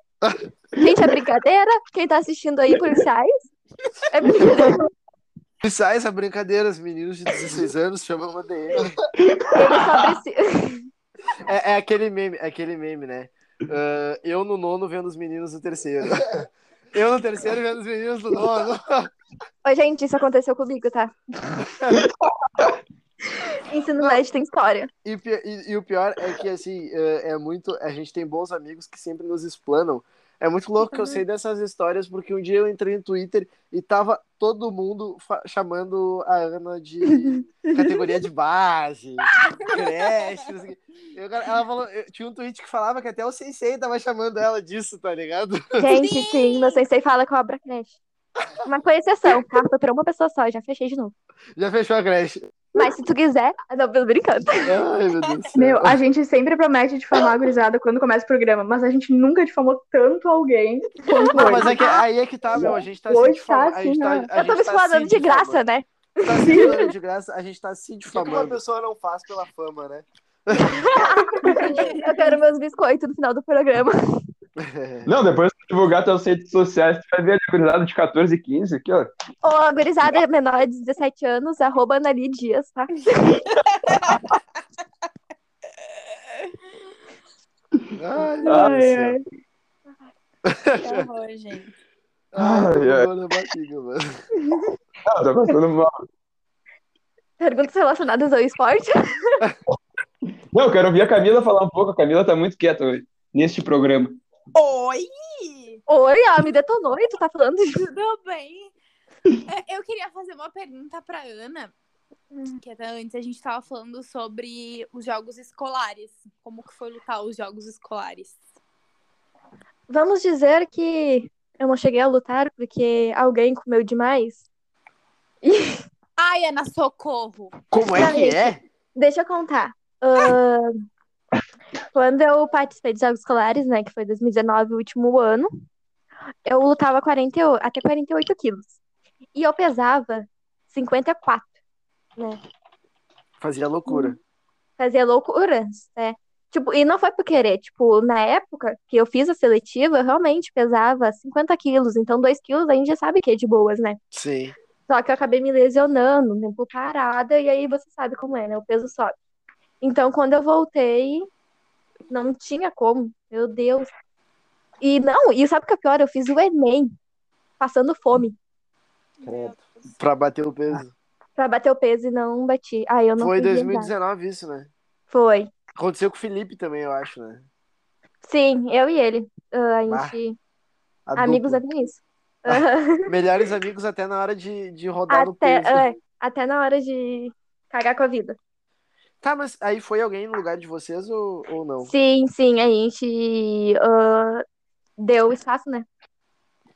Gente, é brincadeira? Quem tá assistindo aí, policiais? É brincadeira. Sai essa brincadeira, os meninos de 16 anos chamam uma DM. É, é aquele meme, é aquele meme, né? Ah, eu no nono vendo os meninos no terceiro. Eu no terceiro vendo os meninos no nono. Ô, gente, isso aconteceu comigo, tá? Ensino médio tem história. E, e- e o pior é que, assim, é, é muito. A gente tem bons amigos que sempre nos explanam. É muito louco que eu sei dessas histórias, porque um dia eu entrei no Twitter e tava todo mundo chamando a Ana de categoria de base, creche. quê. Eu- ela falou, eu- tinha um tweet que falava que até o Sensei tava chamando ela disso, tá ligado? Gente, sim, meu sensei fala que eu abro a creche. Mas foi exceção, tá? Foi pra uma pessoa só, já fechei de novo. Já fechou a creche. Mas se tu quiser. Ah, Não, tô brincando. Ai, meu Deus do céu. Meu, a gente sempre promete difamar a gurizada quando começa o programa, mas a gente nunca difamou tanto alguém quanto Não, hoje. mas é que, aí é que tá, meu. A gente tá se Hoje difamando. tá a gente assim, tá, né? a Eu tô me tá se de graça, difamando. né? Tá se explanando de graça, a gente tá se O que uma difamando. pessoa não faz pela fama, né? Eu quero meus biscoitos no final do programa. Não, depois que divulgar tuas redes sociais, tu vai ver a gurizada de 14 e 15 aqui, ó. Ô, gurizada menor de 17 anos, arroba Anali Dias, tá? Ai, Ai, céu. Que horror, gente. Ai, Ai, ai. barriga, mano. Ah, tá passando mal. Perguntas relacionadas ao esporte. Não, eu quero ouvir a Camila falar um pouco. A Camila tá muito quieta hoje, neste programa. Oi! Oi, ó, me detonou e tu tá falando de... Tudo bem? É, Eu queria fazer uma pergunta pra Ana. Que até antes a gente tava falando sobre os jogos escolares. Como que foi lutar os jogos escolares? Vamos dizer que eu não cheguei a lutar porque alguém comeu demais. Ai, Ana, socorro! Como é que é? Deixa eu contar. Ahn, quando eu participei dos Jogos Escolares, né, que foi 2019, o último ano, eu lutava 48, até 48 quilos. E eu pesava 54, né? Fazia loucura. Fazia loucuras, né? Tipo, e não foi por querer. Tipo, na época que eu fiz a seletiva, eu realmente pesava 50 quilos. Então, 2 quilos a gente já sabe que é de boas, né? Sim. Só que eu acabei me lesionando, tempo parada, e aí você sabe como é, né? O peso sobe. Então, quando eu voltei, não tinha como. Meu Deus. E não, e sabe o que é pior? Eu fiz o Enem, passando fome, Credo. Pra bater o peso. pra bater o peso e não bati. Aí eu não Foi fui viajar. 2019 isso, né? Foi. Aconteceu com o Felipe também, eu acho, né? Sim, eu e ele. Ah, A gente. A Amigos até nisso. Aham. Melhores amigos até na hora de, de rodar no Até, peso. é, até na hora de cagar com a vida. Tá, mas aí foi alguém no lugar de vocês ou, ou não? Sim, sim, a gente ah, deu espaço, né?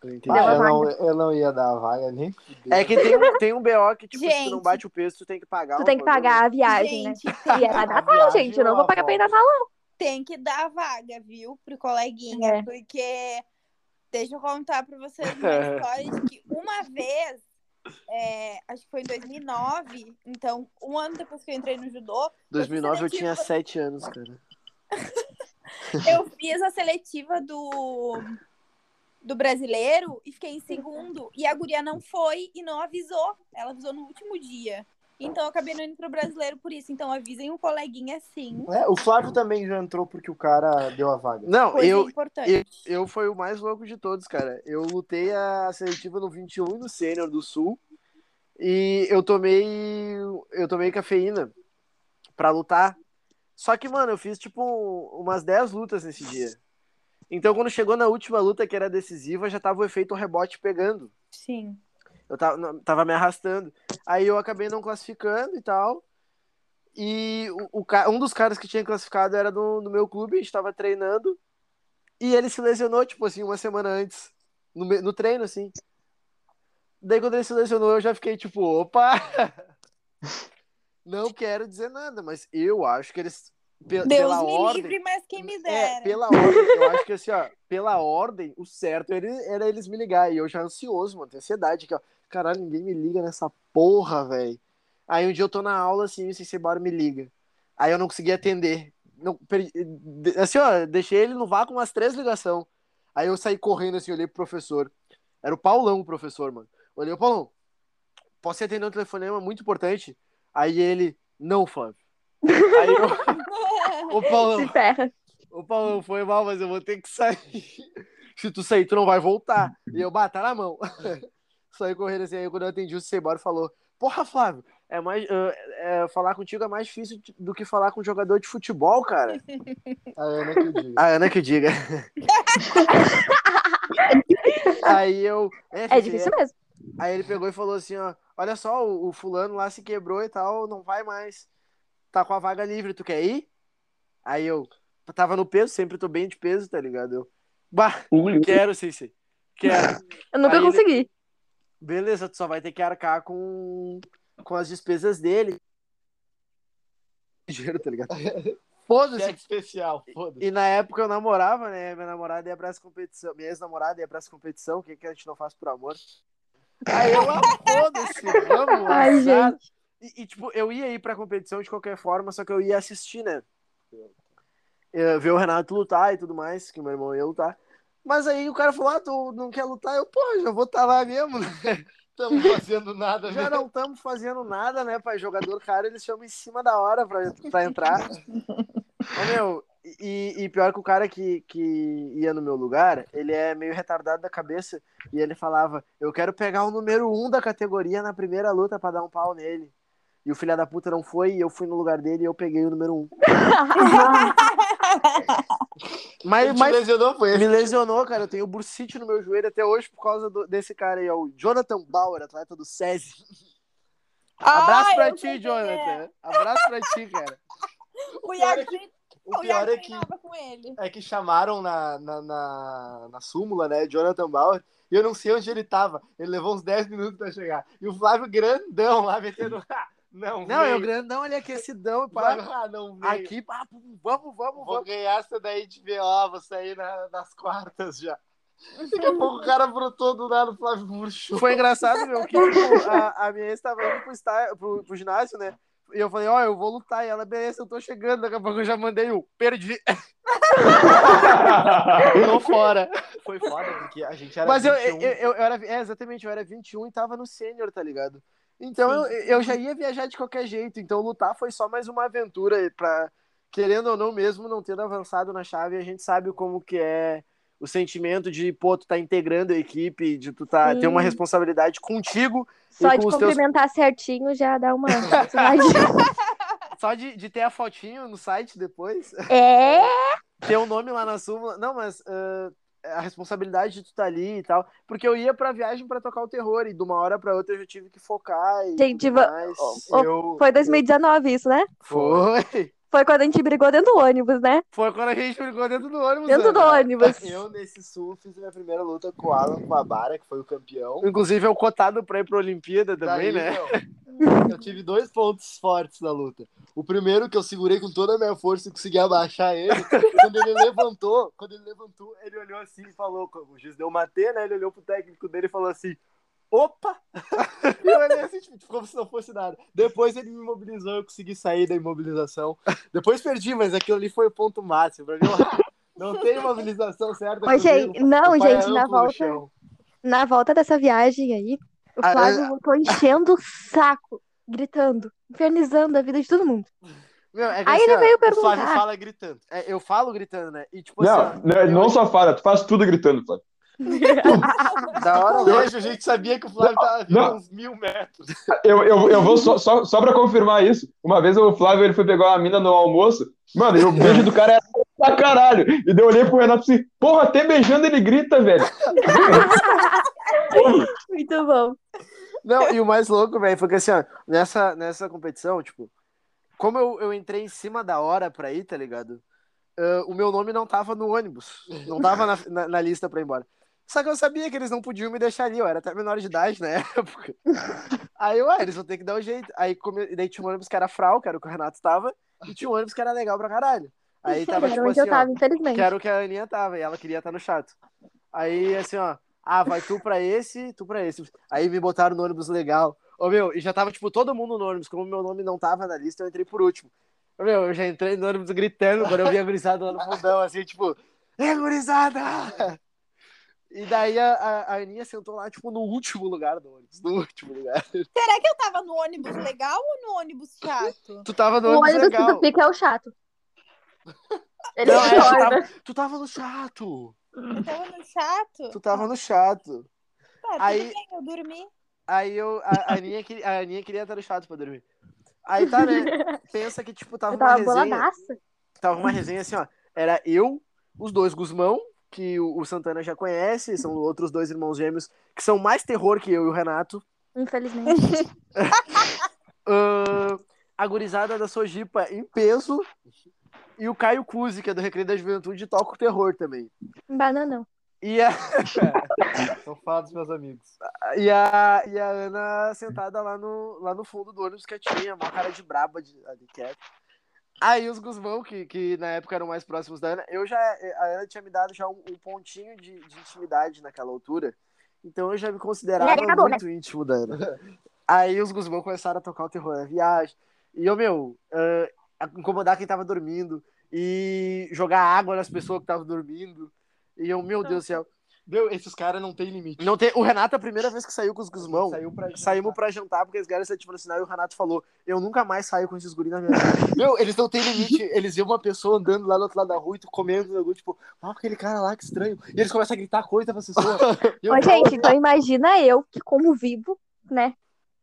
Eu Ah, a eu, não, eu não ia dar a vaga nem. É que tem um, tem um BO que, tipo, se tu não Gente. bate o peso, tu tem que pagar. Tu tem que pagar a viagem, né? Gente, E era A Natal, viagem gente. Eu não ou vou a pagar pra ir não. tem que dar vaga, viu, pro coleguinha, É. porque deixa eu contar pra vocês uma história de que uma vez, é, acho que foi em 2009, então um ano depois que eu entrei no judô, 2009 eu tinha. 7 anos, cara. eu fiz a seletiva do do brasileiro e fiquei em segundo e a guria não foi e não avisou, ela avisou no último dia. Então eu acabei não indo pro brasileiro por isso. Então avisem um coleguinha sim. É, o Flávio também já entrou porque o cara deu a vaga. Não, Coisa eu, importante. eu fui o mais louco de todos, cara. Eu lutei a seletiva no 21 e no Sênior do Sul. E eu tomei. Eu tomei cafeína pra lutar. Só que, mano, eu fiz tipo umas 10 lutas nesse dia. Então, quando chegou na última luta, que era decisiva, já tava o efeito rebote pegando. Sim. Eu tava, tava me arrastando. Aí eu acabei não classificando e tal. E o, o um dos caras que tinha classificado era do, do meu clube, a gente tava treinando. E ele se lesionou, tipo assim, uma semana antes. No, no treino, assim. Daí quando ele se lesionou, eu já fiquei tipo, opa! Não quero dizer nada, mas eu acho que eles. pe- Deus pela me ordem, livre, mas quem me dera. é, pela ordem, eu acho que assim, ó, pela ordem, o certo era, era eles me ligar. E eu já ansioso, mano, tenho ansiedade aqui, ó. Caralho, ninguém me liga nessa porra, velho. Aí um dia eu tô na aula, assim, o Bora me liga. Aí eu não consegui atender. Não, per- de- assim, ó, deixei ele no vácuo umas três ligações. Aí eu saí correndo, assim, olhei pro professor. Era o Paulão, o professor, mano. Olhei, o Paulão, posso te atender um telefonema muito importante? Aí ele, não, Flávio. Aí eu, ô Paulão, Se ferra. Ô, Paulão, foi mal, mas eu vou ter que sair. Se tu sair, tu não vai voltar. E eu bater na mão. Saí correndo assim, aí quando eu atendi o Cebora falou, porra, Flávio, é mais, ah, é, falar contigo é mais difícil do que falar com um jogador de futebol, cara. A Ana que eu digo. A Ana que diga. aí eu... É filho, difícil mesmo. Aí ele pegou e falou assim, ó, olha só, o, o fulano lá se quebrou e tal, não vai mais. Tá com a vaga livre, tu quer ir? Aí eu tava no peso, sempre tô bem de peso, tá ligado? Eu, bah, quero, Cici. Quero. Eu nunca Aí ele- consegui. Beleza, tu só vai ter que arcar com, com as despesas dele. Dinheiro, tá ligado? Foda-se. Cheque especial, foda-se. E na época eu namorava, né? Minha namorada ia pra essa competição. Minha ex-namorada ia pra essa competição. O que, que a gente não faz por amor? Aí eu, ah, foda-se, vamos, Ai, azar. E, e, tipo, eu ia ir pra competição de qualquer forma, só que eu ia assistir, né? Eu, ver o Renato lutar e tudo mais, que meu irmão ia lutar. Mas aí o cara falou, ah, tu não quer lutar? Eu, pô, já vou estar lá mesmo, né? Estamos fazendo nada, Já né? não estamos fazendo nada, né, pai? Jogador caro, eles chamam em cima da hora pra, pra entrar. Ô, meu, e, e pior que o cara que, que ia no meu lugar, ele é meio retardado da cabeça. E ele falava: Eu quero pegar o número um da categoria na primeira luta pra dar um pau nele. E o filho da puta não foi, e eu fui no lugar dele e eu peguei o número um. Mas, mas lesionou, foi me lesionou, cara. Eu tenho bursite no meu joelho até hoje por causa do- desse cara aí, ó, o Jonathan Bauer, atleta do SESI. Abraço Ai, pra ti, Jonathan. é. Abraço pra ti, cara. O pior é o O pior é que, treinava com ele. é que chamaram na, na, na, na súmula, né, Jonathan Bauer, e eu não sei onde ele tava. Ele levou uns 10 minutos pra chegar. E o Flávio grandão lá, metendo... "Ah, não, Não, eu veio. grandão ali, aquecidão. Pá. Ah, não veio. Aqui, pá, vamos, vamos, Vou vamos. ganhar essa daí de VO, vou sair na- nas quartas já. Daqui a pouco o cara brotou do nada, o Flávio murchou. Foi engraçado, meu, que tipo, a, a minha ex tava indo pro, estádio, pro, pro ginásio, né? E eu falei, ó, eu vou lutar. E ela, beleza, eu tô chegando. Daqui a pouco eu já mandei o perdi. Tô fora. Foi foda, porque a gente era Mas eu, 21. eu, eu, eu era, é, exatamente, eu era 21 e tava no sênior, tá ligado? Então eu, eu já ia viajar de qualquer jeito. Então lutar foi só mais uma aventura pra, querendo ou não mesmo, não tendo avançado na chave, a gente sabe como que é o sentimento de, pô, tu tá integrando a equipe, de tu tá, Sim. ter uma responsabilidade contigo, Só E de com os teus- cumprimentar certinho já dá uma. só de, de ter a fotinho no site depois, é. ter o nome lá na súmula. Não, mas ah, a responsabilidade de tu estar ali e tal. Porque eu ia pra viagem pra tocar o terror, e de uma hora pra outra eu já tive que focar. E Gente, mais. Ô, Eu, Foi 2019 isso, né? Foi. Foi quando a gente brigou dentro do ônibus, né? Foi quando a gente brigou dentro do ônibus. Dentro do ônibus. eu, nesse sul, fiz a minha primeira luta com o Alan Babara, que foi o campeão. Inclusive, é o cotado pra ir pra Olimpíada também, Daí, né? meu, eu tive dois pontos fortes na luta. O primeiro que eu segurei com toda a minha força e consegui abaixar ele. quando ele levantou, quando ele levantou, ele olhou assim e falou, o juiz deu uma T, né? Ele olhou pro técnico dele e falou assim: Opa! E eu olhei assim, tipo, como se não fosse nada. Depois ele me imobilizou, eu consegui sair da imobilização. Depois perdi, mas aquilo ali foi o ponto máximo. Pra mim, eu- não tem imobilização certa. Comigo. gente, não, gente, na volta, na volta dessa viagem aí, o Ah, Flávio voltou enchendo o saco, gritando, infernizando a vida de todo mundo. Meu, é Aí assim, ele ó, veio O Flávio perguntar. fala gritando. É, eu falo gritando, né? E tipo assim, ó, Não, não, não só fala, tu faz tudo gritando, Flávio. Da hora Hoje a gente sabia que o Flávio tava vindo Não. uns mil metros. Eu, eu, eu vou só, só, só pra confirmar isso. Uma vez o Flávio ele foi pegar uma mina no almoço. Mano, e o beijo do cara era pra caralho. E daí eu olhei pro Renato assim, porra, até beijando ele grita, velho. Muito bom. Não, e o mais louco, velho, foi que assim, ó, nessa, nessa competição, tipo, como eu, eu entrei em cima da hora pra ir, tá ligado? Ah, o meu nome não tava no ônibus. Não tava na, na, na lista pra ir embora. Só que eu sabia que eles não podiam me deixar ali, eu era até menor de idade na época. Aí eu, ah, eles vão ter que dar um jeito. Aí come... daí tinha um ônibus que era frau, que era o que o Renato tava, e tinha um ônibus que era legal pra caralho. Aí tava Era tipo onde assim, eu tava, ó, infelizmente. que era o que a Aninha tava, e ela queria estar no chato. Aí, assim, ó, ah, vai tu pra esse, tu pra esse. Aí me botaram no ônibus legal. Ô, meu, e já tava, tipo, todo mundo no ônibus. Como meu nome não tava na lista, eu entrei por último. Ô, meu, eu já entrei no ônibus gritando quando eu vi a gurizada lá no fundão, assim, tipo, é, gurizada! E daí a, a, Aninha sentou lá, tipo, no último lugar do ônibus, no último lugar. Será que eu tava no ônibus legal ou no ônibus chato? Tu tava no O ônibus ônibus que legal. tu fica é o chato. Ele Não, é, tu, tava, tu tava no chato. Eu tava no chato? Tu tava no chato. Tá, tudo Aí- bem, eu dormi. Aí eu, a, a, Aninha, a Aninha queria estar no chato pra dormir. Aí tá, né? Pensa que, tipo, tava Eu uma tava resenha. boladaça. Tava uma resenha assim, ó. Era eu, os dois Guzmão, que o, Santana já conhece, são outros dois irmãos gêmeos, que são mais terror que eu e o Renato. Infelizmente. Ahn, a gurizada da Sojipa em peso. E o Caio Cusi, que é do Recreio da Juventude, toca o terror também. Bananão. E a, São fados, meus amigos. e a, e a Ana sentada lá no, lá no fundo do ônibus quietinha, uma cara de braba de, ali quieta. Aí os Guzmão, que, que na época eram mais próximos da Ana, eu já. A Ana tinha me dado já um, um pontinho de, de intimidade naquela altura. Então eu já me considerava acabou, muito íntimo da Ana. Aí os Guzmão começaram a tocar o terror na viagem. E eu, meu, ah, incomodar quem tava dormindo. E jogar água nas pessoas que estavam dormindo. E eu, meu Deus do céu. Meu, esses caras não tem limite. Não tem, o Renato, a primeira vez que saiu com os Guzmão, Saiu pra jantar. saímos pra jantar porque eles ganharam esse no sinal e o Renato falou: Eu nunca mais saio com esses guris na minha vida. Meu, eles não têm limite. Eles viam uma pessoa andando lá do outro lado da rua e tu comendo tipo, ah, aquele cara lá, que estranho. E eles começam a gritar coisa pra pessoa. Eu Ô, gente, então imagina eu que como vivo, né?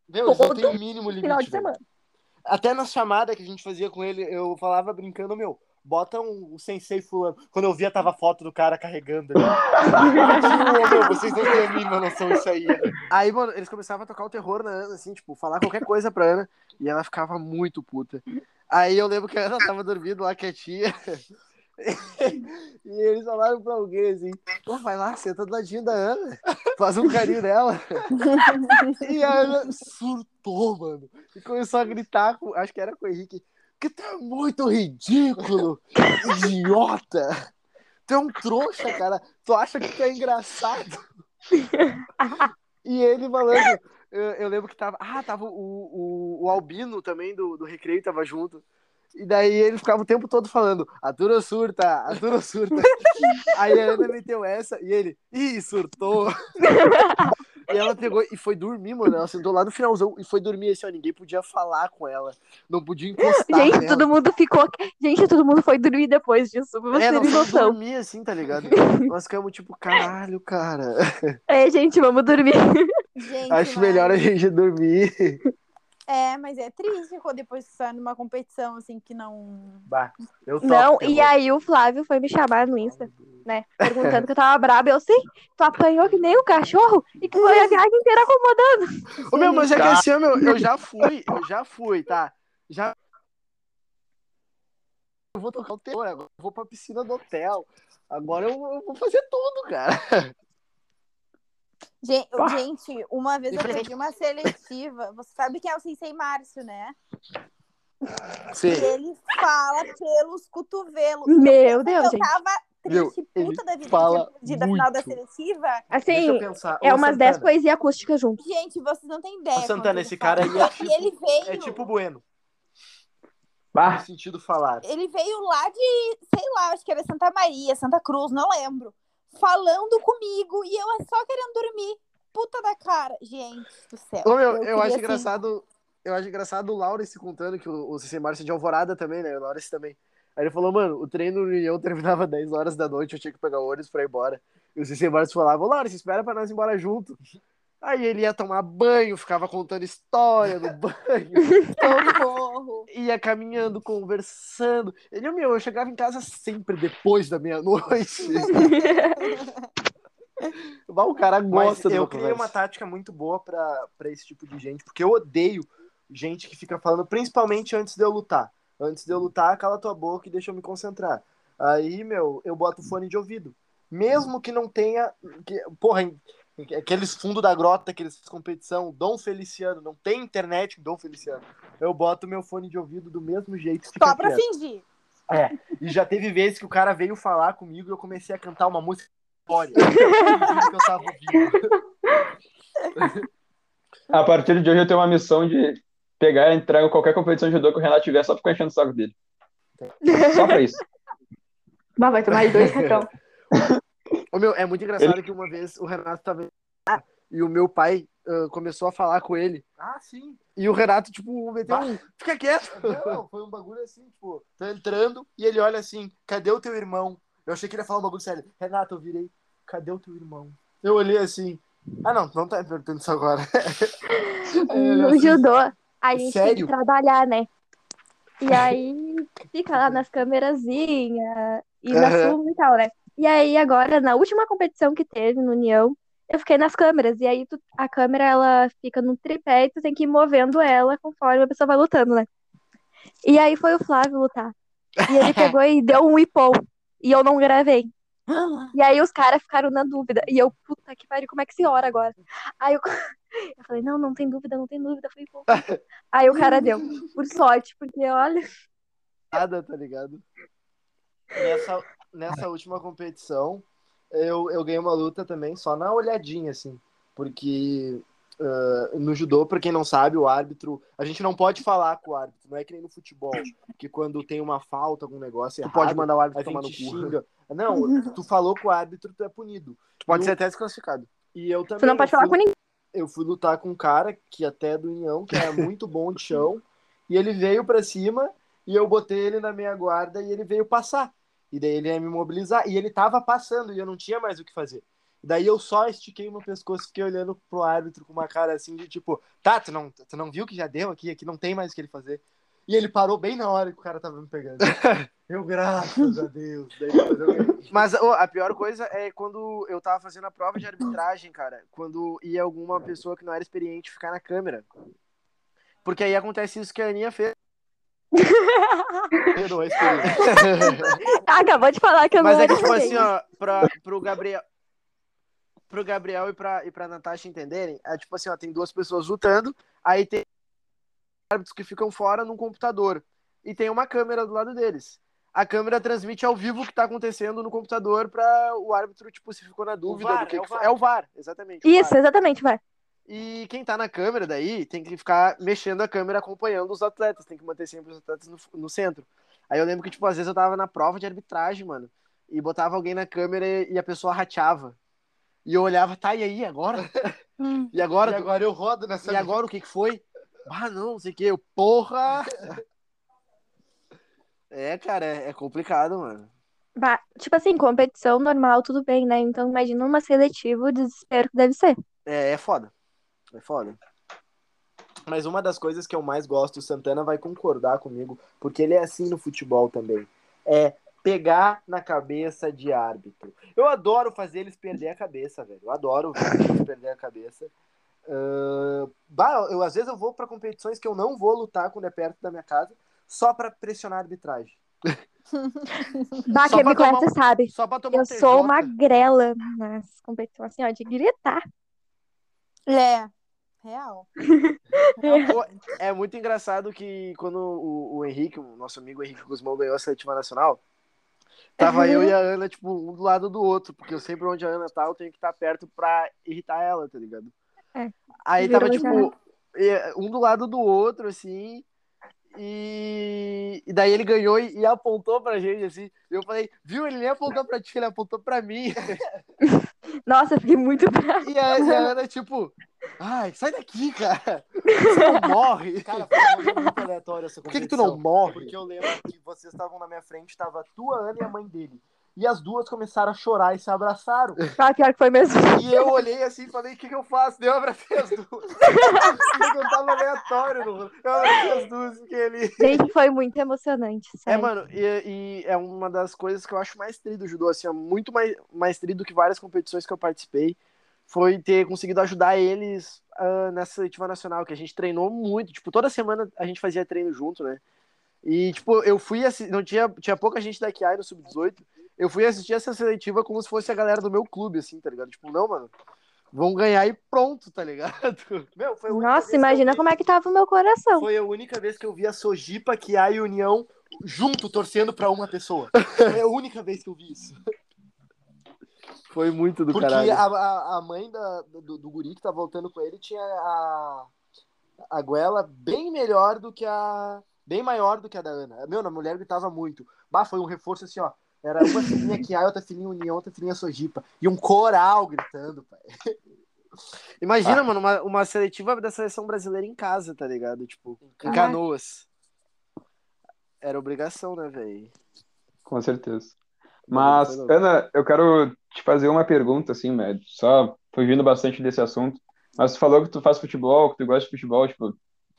Meu, eles não têm o mínimo limite. Final de velho. semana. Até na chamada que a gente fazia com ele, eu falava brincando, meu, bota um, um sensei fulano. Quando eu via, tava a foto do cara carregando. Né? Meu, vocês não têm a mínima noção disso aí. né? Aí, mano, eles começavam a tocar o terror na Ana, assim, tipo, falar qualquer coisa pra Ana. E ela ficava muito puta. Aí eu lembro que a Ana tava dormindo lá quietinha. e eles falaram pra alguém assim: Pô, vai lá, senta do ladinho da Ana, faz um carinho nela. e a Ana surtou, mano. E começou a gritar, com, acho que era com o Henrique: Que é muito ridículo, idiota. Tu é um trouxa, cara. Tu acha que tu é engraçado? E ele falando, eu, eu lembro que tava. Ah, tava o, o, o Albino também do, do Recreio, tava junto. E daí ele ficava o tempo todo falando, a Dura surta, a Dura surta. Aí a Ana meteu essa e ele, ih, surtou. e ela pegou e foi dormir, mano. Ela sentou lá no finalzão e foi dormir assim, ó. Ninguém podia falar com ela. Não podia encostar. Gente, nela. todo mundo ficou. Gente, todo mundo foi dormir depois disso, pra vocês É, fomos noção. dormir assim, tá ligado? Nós ficamos tipo, caralho, cara. É, gente, vamos dormir. Gente, Acho mas- melhor a gente dormir. É, mas é triste quando depois você sai numa competição assim que não. Bah, eu topo Não, e aí o Flávio foi me chamar no Insta. né? Perguntando que eu tava braba. Eu, sim, tu apanhou que nem o cachorro e que foi a viagem inteira acomodando. Ô, meu, mas é que assim, ó, meu, eu já fui, eu já fui, tá? Já. Eu vou tocar o terror, agora eu vou pra piscina do hotel. Agora eu, eu vou fazer tudo, cara. Gente, Pá. gente, uma vez eu perdi uma seletiva. Você sabe quem é o Sensei Márcio, né? Sim. E ele fala pelos cotovelos. Meu Pensa Deus, eu gente. tava Meu, triste, puta da vida fala que tinha perdido a final da seletiva. Assim, pensar. é umas 10 Santana, poesias acústicas juntos. Gente, vocês não têm ideia. Ô, Santana, esse cara aí é E ele veio. É tipo Bueno, Bah, no sentido falar. Ele veio lá de, sei lá, acho que era Santa Maria, Santa Cruz, não lembro. Falando comigo e eu só querendo dormir. Puta da cara. Gente do céu. Ô, meu, eu, queria, acho assim, engraçado. Eu acho engraçado o Laurence contando que o, o CC Márcio é de Alvorada também, né? O Laurence também. Aí ele falou, mano, o treino no União terminava 10 horas da noite, eu tinha que pegar o ônibus pra ir embora. E o CC Márcio falava, Laurence, espera pra nós ir embora junto. Aí ele ia tomar banho, ficava contando história no banho, Socorro. ia caminhando, conversando. Ele, meu, eu chegava em casa sempre depois da meia-noite. O cara Mas gosta de eu criei uma tática muito boa pra, pra esse tipo de gente, porque eu odeio gente que fica falando, principalmente antes de eu lutar. Antes de eu lutar, cala tua boca e deixa eu me concentrar. Aí, meu, eu boto fone de ouvido. Mesmo que não tenha. Que, porra, aqueles fundos da grota, aqueles competição, Dom Feliciano, não tem internet Dom Feliciano. Eu boto meu fone de ouvido do mesmo jeito. Só pra quieto. fingir. É, e já teve vezes que o cara veio falar comigo e eu comecei a cantar uma música história. fingindo que eu tava ouvindo. a partir de hoje eu tenho uma missão de pegar e entrar em qualquer competição de judô que o Renato tiver só pra ficar enchendo o saco dele. Só pra isso. Bah, vai tomar dois cartão. Ô, meu, é muito engraçado que uma vez o Renato tava e o meu pai ah, começou a falar com ele. Ah, sim. E o Renato, tipo, meteu um. Fica quieto. Não, foi um bagulho assim, tipo, tá entrando e ele olha assim, cadê o teu irmão? Eu achei que ele ia falar um bagulho sério. Renato, eu virei, cadê o teu irmão? Eu olhei assim, ah não, não tá me perguntando isso agora. Ele No assim, judô, a gente tem Sério? que trabalhar, né? E aí fica lá nas câmerazinhas e na suma e tal, né? E aí agora, na última competição que teve no União, eu fiquei nas câmeras. E aí tu- a câmera, ela fica no tripé e tu tem que ir movendo ela conforme a pessoa vai lutando, né? E aí foi o Flávio lutar. E ele pegou e deu um ipom. E eu não gravei. E aí os caras ficaram na dúvida. E eu, puta que pariu, como é que se ora agora? Aí eu, eu falei, não, não tem dúvida, não tem dúvida. Ipom. Aí o cara deu, por sorte, porque olha. Nada, tá ligado? nessa, nessa última competição, eu, eu ganhei uma luta também, só na olhadinha, assim. Porque ah, no judô, pra quem não sabe, o árbitro. A gente não pode falar com o árbitro, não é que nem no futebol, que quando tem uma falta, algum negócio Tu errado, pode mandar o a árbitro tomar no cu. xinga. Não, tu falou com o árbitro, tu é punido. Tu pode ser até desclassificado. E eu também. Tu não pode falar fui- com ninguém. eu fui lutar com um cara que até é do União, que era muito bom de chão, e ele veio pra cima e eu botei ele na minha guarda e ele veio passar. E daí ele ia me mobilizar e ele tava passando e eu não tinha mais o que fazer. Daí eu só estiquei o meu pescoço e fiquei olhando pro árbitro com uma cara assim de tipo, tá, tu não, tu não viu que já deu aqui, aqui não tem mais o que ele fazer. E ele parou bem na hora que o cara tava me pegando. Eu, graças a Deus. Daí eu. Mas ô, a pior coisa é quando eu tava fazendo a prova de arbitragem, cara. Quando ia alguma pessoa que não era experiente ficar na câmera. Porque aí acontece isso que a Aninha fez. Eu não é experiente. Ah, acabou de falar que eu Mas não é que, tipo assim, ó, pra, pro Gabriel. Pro Gabriel e pra, e pra Natasha entenderem, é tipo assim, ó, tem duas pessoas lutando, aí tem árbitros que ficam fora num computador. E tem uma câmera do lado deles. A câmera transmite ao vivo o que tá acontecendo no computador pra o árbitro, tipo, se ficou na dúvida VAR, do que, é o que. VAR. É o VAR, exatamente. o Isso, VAR. exatamente, vai. E quem tá na câmera daí tem que ficar mexendo a câmera acompanhando os atletas, tem que manter sempre os atletas no, no centro. Aí eu lembro que, tipo, às vezes eu tava na prova de arbitragem, mano, e botava alguém na câmera e, e a pessoa rateava. E eu olhava, tá, e aí, agora? E agora? E agora eu rodo nessa E agora o que que foi? Ah, não, não sei o que. Eu, porra! É, cara, é, é complicado, mano. Bah, Tipo assim, competição normal, tudo bem, né? Então imagina uma seletiva, o desespero que deve ser. É, é foda. É foda. Mas uma das coisas que eu mais gosto, o Santana vai concordar comigo, porque ele é assim no futebol também. É pegar na cabeça de árbitro. Eu adoro fazer eles perder a cabeça, velho. Eu adoro fazer eles perder a cabeça. Uh, bah, eu, às vezes eu vou para competições que eu não vou lutar quando é perto da minha casa, só para pressionar a arbitragem. Bah, Só quem me conhece um- sabe. Só pra tomar Eu um sou uma grela nas competições, assim, ó, de gritar. É, real. É muito engraçado que quando o, o Henrique, o nosso amigo Henrique Guzmão, ganhou a seletiva nacional, tava eu e a Ana, tipo, um do lado do outro, porque eu sempre onde a Ana tá, eu tenho que estar perto pra irritar ela, tá ligado? É. Aí Virou tava, já. tipo, um do lado do outro, assim, e, e daí ele ganhou e, e apontou pra gente, assim, e eu falei, viu, ele nem apontou pra ti, ele apontou pra mim. Nossa, eu fiquei muito brava. E a, e a Ana, tipo, ai, sai daqui, cara, você não morre. Cara, foi um muito aleatório essa Por que, que tu não morre? Porque eu lembro que vocês estavam na minha frente, tava a tua Ana e a mãe dele. E as duas começaram a chorar e se abraçaram. Ah, pior que foi mesmo. E eu olhei assim e falei, o que, que eu faço? Daí eu abracei as duas. Eu tava aleatório, no... eu abracei as duas, fiquei ali. Gente, foi muito emocionante, É, sério. mano, e, e é uma das coisas que eu acho mais tri do judô, assim, ó, muito mais, mais tri do que várias competições que eu participei, foi ter conseguido ajudar eles ah, nessa seletiva nacional, que a gente treinou muito, tipo, toda semana a gente fazia treino junto, né? E, tipo, eu fui assistir, não tinha, tinha pouca gente da QI no Sub-18, eu fui assistir essa seletiva como se fosse a galera do meu clube, assim, tá ligado? Tipo, não, mano, vão ganhar e pronto, tá ligado? Meu, foi Nossa, imagina vi- como é que tava o meu coração. Foi a única vez que eu vi a Sojipa, que a e União junto torcendo pra uma pessoa. Foi a única vez que eu vi isso. Foi muito do Porque caralho. a, a, a mãe da, do, do guri que tá voltando com ele tinha a, a goela bem melhor do que a. Bem maior do que a da Ana. Meu, a mulher gritava muito. Bah, foi um reforço assim, ó. Era uma filhinha aqui, a outra filhinha União, outra filhinha Sojipa. E um coral gritando, pai. Imagina, mano, uma, uma seletiva da seleção brasileira em casa, tá ligado? Tipo, em Canoas. Era obrigação, né, velho? Com certeza. Mas, louco. Ana, eu quero te fazer uma pergunta, assim, médio, só fugindo bastante desse assunto. Mas tu falou que tu faz futebol, que tu gosta de futebol, tipo,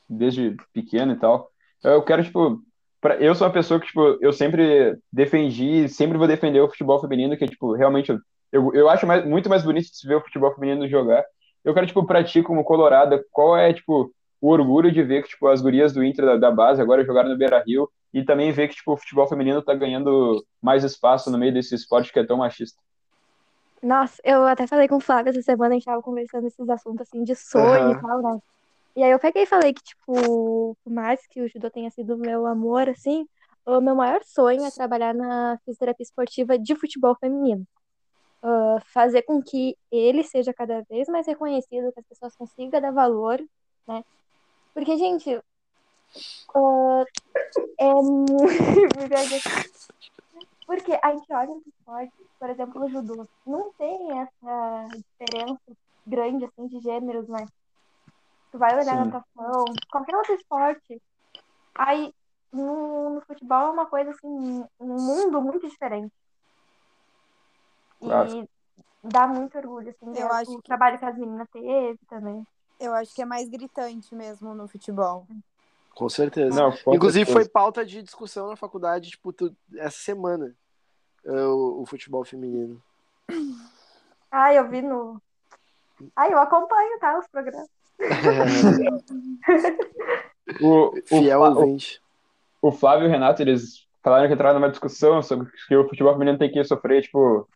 desde pequeno e tal. Eu quero, tipo, pra... eu sou uma pessoa que, tipo, eu sempre defendi, sempre vou defender o futebol feminino, que, tipo, realmente, eu, eu acho mais, muito mais bonito de se ver o futebol feminino jogar. Eu quero, tipo, pra ti, como colorada, qual é, tipo, o orgulho de ver que, tipo, as gurias do Inter da, da base agora jogaram no Beira-Rio e também ver que, tipo, o futebol feminino tá ganhando mais espaço no meio desse esporte que é tão machista. Nossa, eu até falei com o Flávio essa semana, a gente tava conversando esses assuntos assim de sonho Aham. e tal, né? E aí eu peguei e falei que, tipo, por mais que o judô tenha sido meu amor, assim, o meu maior sonho é trabalhar na fisioterapia esportiva de futebol feminino. Ah, fazer com que ele seja cada vez mais reconhecido, que as pessoas consigam dar valor, né? Porque, gente, ah, é muito. Porque a gente olha nos esportes, por exemplo, o judô, não tem essa diferença grande, assim, de gêneros, né? Tu vai olhar Sim. natação, qualquer outro esporte. Aí, no, no futebol é uma coisa, assim, um mundo muito diferente. Claro. E dá muito orgulho, assim, Eu acho o que- trabalho que as meninas teve também. Eu acho que é mais gritante mesmo no futebol. Com certeza. Não, com Inclusive, certeza. foi pauta de discussão na faculdade, tipo, tu- essa semana, é, o, o futebol feminino. Ah, eu vi no. Ah, eu acompanho, tá? Os programas. O, o, Fiel Fa- ouvinte. o, o Flávio e o Renato, eles falaram que entraram numa discussão sobre que o futebol feminino tem que sofrer, tipo,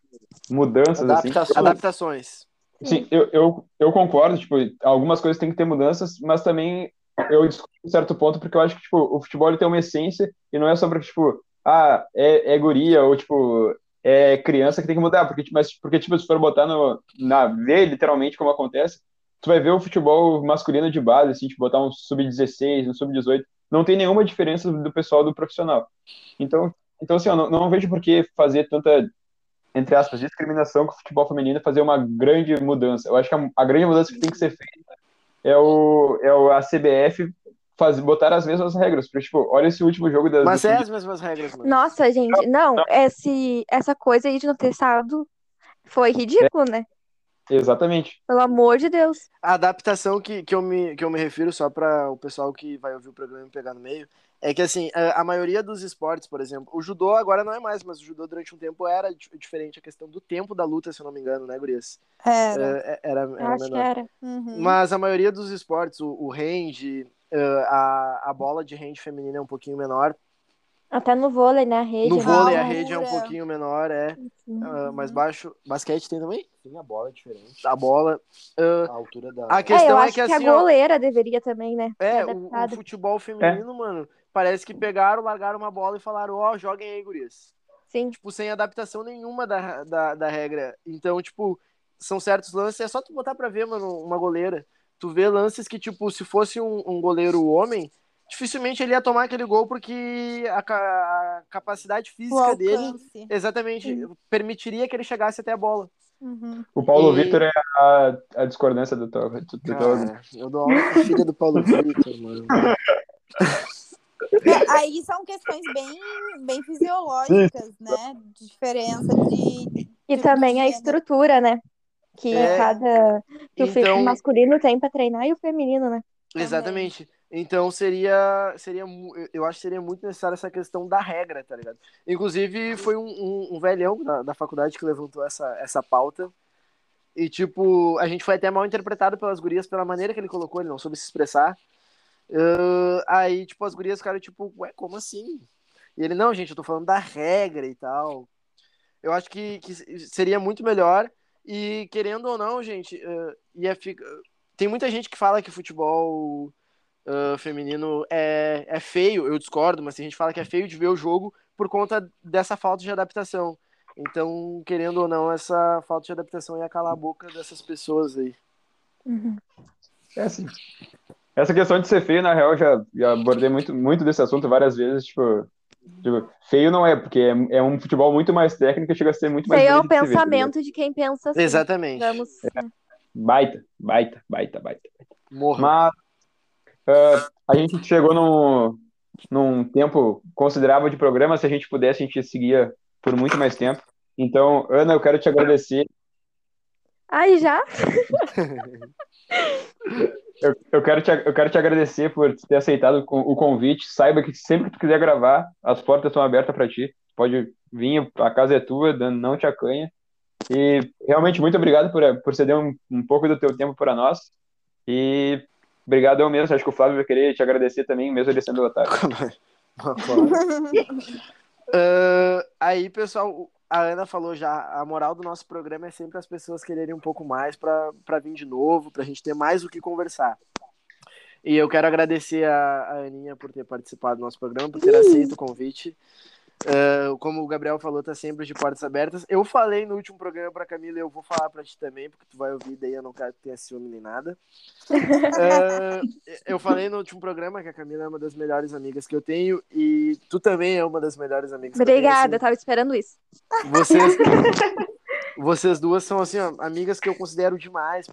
mudanças, assim. Adaptações. Sim, eu, eu, eu concordo, tipo, algumas coisas têm que ter mudanças, mas também eu discuto em certo ponto, porque eu acho que, tipo, o futebol tem uma essência e não é só pra, tipo, ah, é, é guria ou, tipo, é criança que tem que mudar, porque, tipo, mas, porque, tipo, se for botar no, na, ver literalmente como acontece, tu vai ver o futebol masculino de base, assim, tipo, botar um sub-16, um sub-18, não tem nenhuma diferença do pessoal do profissional. Então, então assim, eu não, não vejo por que fazer tanta entre aspas, discriminação com o futebol feminino fazer uma grande mudança. Eu acho que a, a grande mudança que tem que ser feita é, o, é o, a CBF faz, botar as mesmas regras. Porque, tipo, olha esse último jogo das. Mas é as mesmas regras, mano. Nossa, gente, não, esse, essa coisa aí de não ter sábado foi ridículo, né? Exatamente. Pelo amor de Deus. A adaptação que, que, eu me, que eu me refiro, só para o pessoal que vai ouvir o programa me pegar no meio, é que assim, a, a, maioria dos esportes, por exemplo, o judô agora não é mais, mas o judô durante um tempo era diferente a questão do tempo da luta, se eu não me engano, né, Gurias? Era. É, era, era Acho menor. que era. Uhum. Mas a maioria dos esportes, o, o range, uh, a, a bola de range feminina é um pouquinho menor. Até no vôlei, né? A rede. No né? vôlei a rede é um pouquinho menor, é Sim. uh, mais baixo. Basquete tem também? Sim, a bola é diferente. A bola. Uh, A altura da. a É, questão eu é, acho que que, assim, a ó, goleira deveria também, né? É, o, o futebol feminino, mano, parece que pegaram, largaram uma bola e falaram, ó, joguem aí, gurias. Sim. Tipo, sem adaptação nenhuma da, da, da regra. Então, tipo, são certos lances, é só tu botar pra ver, mano, uma goleira. Tu vê lances que, tipo, se fosse um, um goleiro homem, dificilmente ele ia tomar aquele gol porque a, a capacidade física dele, exatamente, permitiria que ele chegasse até a bola. Uhum. O Paulo E- Vitor é a, a discordância do teu. Do, eu dou aula com a filha do Paulo Vitor, mano. Aí são questões bem, bem fisiológicas, né? De diferença de. E Tipo, também a estrutura, né? Que É. cada. Que o Então- masculino tem pra treinar e o feminino, né? Exatamente. Então seria, seria, eu acho que seria muito necessário essa questão da regra, tá ligado? Inclusive foi um, um, um velhão da, da faculdade que levantou essa, essa pauta e tipo a gente foi até mal interpretado pelas gurias pela maneira que ele colocou, ele não soube se expressar. Ah, aí tipo as gurias ficaram tipo, ué, como assim? E ele não, gente, eu tô falando da regra e tal. Eu acho que, que seria muito melhor e querendo ou não, gente, ah, ia ficar tem muita gente que fala que futebol ah, feminino é, é feio, eu discordo, mas tem gente que fala que é feio de ver o jogo por conta dessa falta de adaptação. Então, querendo ou não, essa falta de adaptação ia calar a boca dessas pessoas aí. É assim. Essa questão de ser feio, na real, já, já abordei muito, muito desse assunto várias vezes. Tipo, tipo, feio não é, porque é, é um futebol muito mais técnico e chega a ser muito mais Feio é o de ver, tá pensamento de quem pensa assim. Exatamente. Vamos. Baita, baita, baita, baita. Morra. Mas ah, a gente chegou num, num tempo considerável de programa. Se a gente pudesse, a gente seguia por muito mais tempo. Então, Ana, eu quero te agradecer. Ai, já? Eu, eu quero te, eu quero te agradecer por ter aceitado o con- o convite. Saiba que sempre que tu quiser gravar, as portas estão abertas para ti. Pode vir, a casa é tua, não te acanha. E realmente muito obrigado por, por ceder um, um pouco do teu tempo para nós. E obrigado eu mesmo. Acho que o Flávio vai querer te agradecer também, mesmo ele sendo otário. Ah, aí, pessoal, a Ana falou já, a moral do nosso programa é sempre as pessoas quererem um pouco mais para vir de novo, pra gente ter mais o que conversar. E eu quero agradecer a, a Aninha por ter participado do nosso programa, por ter aceito o convite. Ah, como o Gabriel falou, tá sempre de portas abertas. Eu falei no último programa pra Camila, eu vou falar pra ti também, porque tu vai ouvir, daí eu não quero ter ciúme nem nada. Ah, eu falei no último programa que a Camila é uma das melhores amigas que eu tenho, e tu também é uma das melhores amigas que eu tenho. Obrigada, assim. eu tava esperando isso. Vocês, vocês duas são assim, ó, amigas que eu considero demais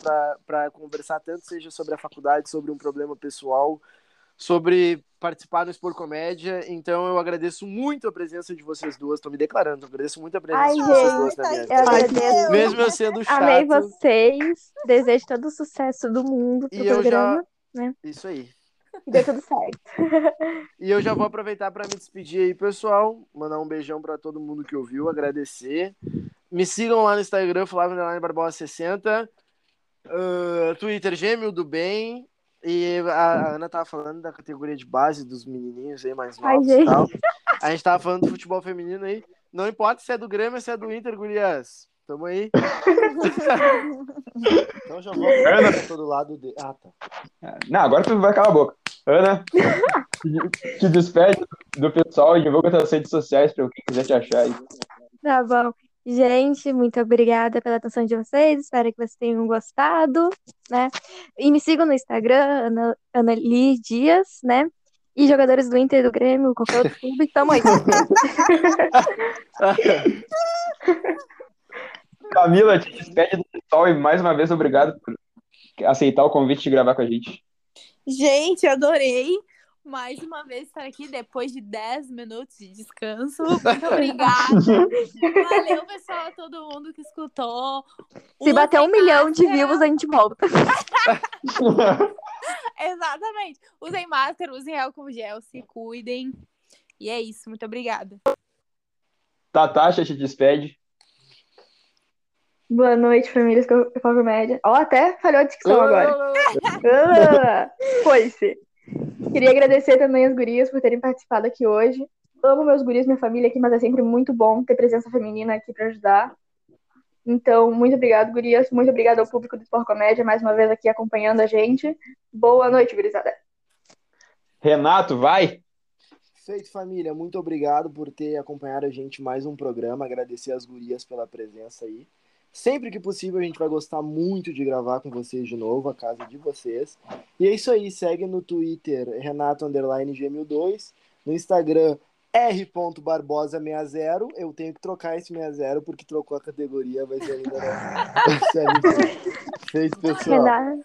pra conversar tanto seja sobre a faculdade, sobre um problema pessoal, sobre participar do Expor Comédia. Então eu agradeço muito a presença de vocês duas. Tô me declarando, eu agradeço muito a presença Ai, de vocês gente, duas na minha Eu vida. agradeço. Mesmo eu sendo chato. Amei vocês. Desejo todo o sucesso do mundo pro E programa. já. Isso aí. E dê tudo certo. E eu já vou aproveitar para me despedir aí, pessoal. Mandar um beijão para todo mundo que ouviu, agradecer. Me sigam lá no Instagram, Flávio Barbosa 60. Ah, Twitter Gêmeo do Bem. E a a Ana tava falando da categoria de base dos menininhos aí mais Ai, novos e gente. tal. A gente tava falando do futebol feminino aí. Não importa se é do Grêmio ou se é do Inter, gurias. Tamo aí. Então já vou pra todo lado de. Ah, tá. Não, agora tu vai calar a boca. Ana, te, despede do pessoal e divulga tuas redes sociais para quem quiser te achar aí. Tá bom. Gente, muito obrigada pela atenção de vocês. Espero que vocês tenham gostado, né? E me sigam no Instagram, Ana, Annali Dias, né? E jogadores do Inter e do Grêmio, qualquer outro clube, tamo aí. Camila, te despede do pessoal e mais uma vez obrigado por aceitar o convite de gravar com a gente. Gente, adorei. Mais uma vez estar aqui depois de 10 minutos de descanso. Muito obrigada. Valeu, pessoal, todo mundo que escutou. Se bater um milhão de views, a gente volta. Exatamente. Usem máscara, usem álcool gel, se cuidem. E é isso, muito obrigada. Tatasha te despede. Boa noite, famílias com com comédia. Ó, até falhou a dicção agora. Foi-se. Queria agradecer também as gurias por terem participado aqui hoje. Amo meus gurias, minha família aqui, mas é sempre muito bom ter presença feminina aqui para ajudar. Então, muito obrigado, gurias. Muito obrigado ao público do Sport Comédia, mais uma vez aqui acompanhando a gente. Boa noite, gurizada. Renato, vai. Feito, família. Muito obrigado por ter acompanhado a gente em mais um programa. Agradecer as gurias pela presença aí. Sempre que possível, a gente vai gostar muito de gravar com vocês de novo, a casa de vocês. E é isso aí. Segue no Twitter, Renato Underline Gêmeo2. No Instagram, r.barbosa60. Eu tenho que trocar esse 60 porque trocou a categoria, vai ser ainda. Feito, pessoal.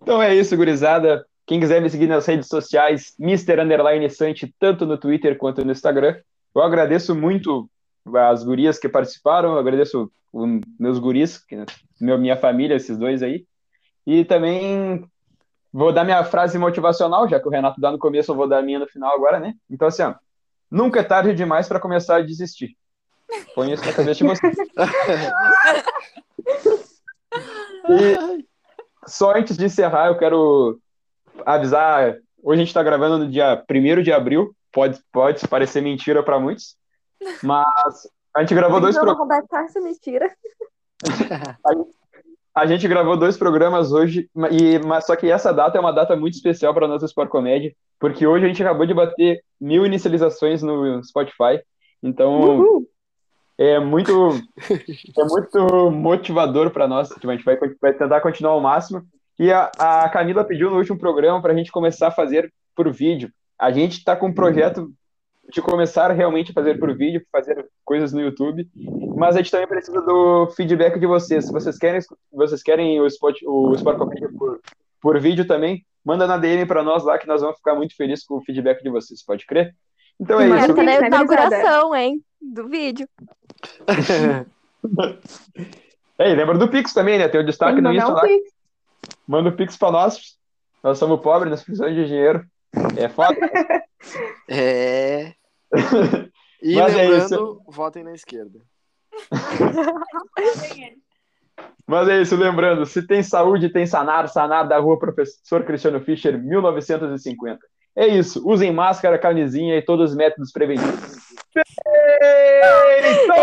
Então é isso, gurizada. Quem quiser me seguir nas redes sociais, Mr. Underline Sante, tanto no Twitter quanto no Instagram. Eu agradeço muito as gurias que participaram, agradeço os meus guris, que- meu, minha família, esses dois aí. E também vou dar minha frase motivacional, já que o Renato dá no começo, eu vou dar a minha no final agora, né? Então, assim, ó, nunca é tarde demais para começar a desistir. Põe isso na cabeça de vocês. E só antes de encerrar, eu quero avisar. Hoje a gente está gravando no dia 1 de abril. Pode, pode parecer mentira para muitos, mas a gente gravou dois programas. essa mentira. A gente gravou dois programas hoje, e, mas só que essa data é uma data muito especial para nossa Sport Comédia, porque hoje a gente acabou de bater mil inicializações no Spotify. Então Uhul. é muito, é muito motivador para nós. Tipo, A gente vai, vai tentar continuar ao máximo. E a, a Camila pediu no último programa para a gente começar a fazer por vídeo. A gente está com um projeto de começar realmente a fazer por vídeo, fazer coisas no YouTube, mas a gente também precisa do feedback de vocês. Se vocês querem, vocês querem o Spot, o Sport Comédia por, por vídeo também, manda na DM para nós lá que nós vamos ficar muito felizes com o feedback de vocês, pode crer? Então é isso. Essa é a inauguração, hein? Do vídeo. Ei, lembra do Pix também, né? Tem o destaque no mandar Insta um lá. pix. Manda o Pix para nós. Nós somos pobres, nós precisamos de dinheiro. É foda. É. E Mas é lembrando, é votem na esquerda. Mas é isso, lembrando, se tem saúde, tem sanar, sanar da rua Professor Cristiano Fischer, 1950. É isso, usem máscara, camisinha e todos os métodos preventivos. Eita! Eita! Então-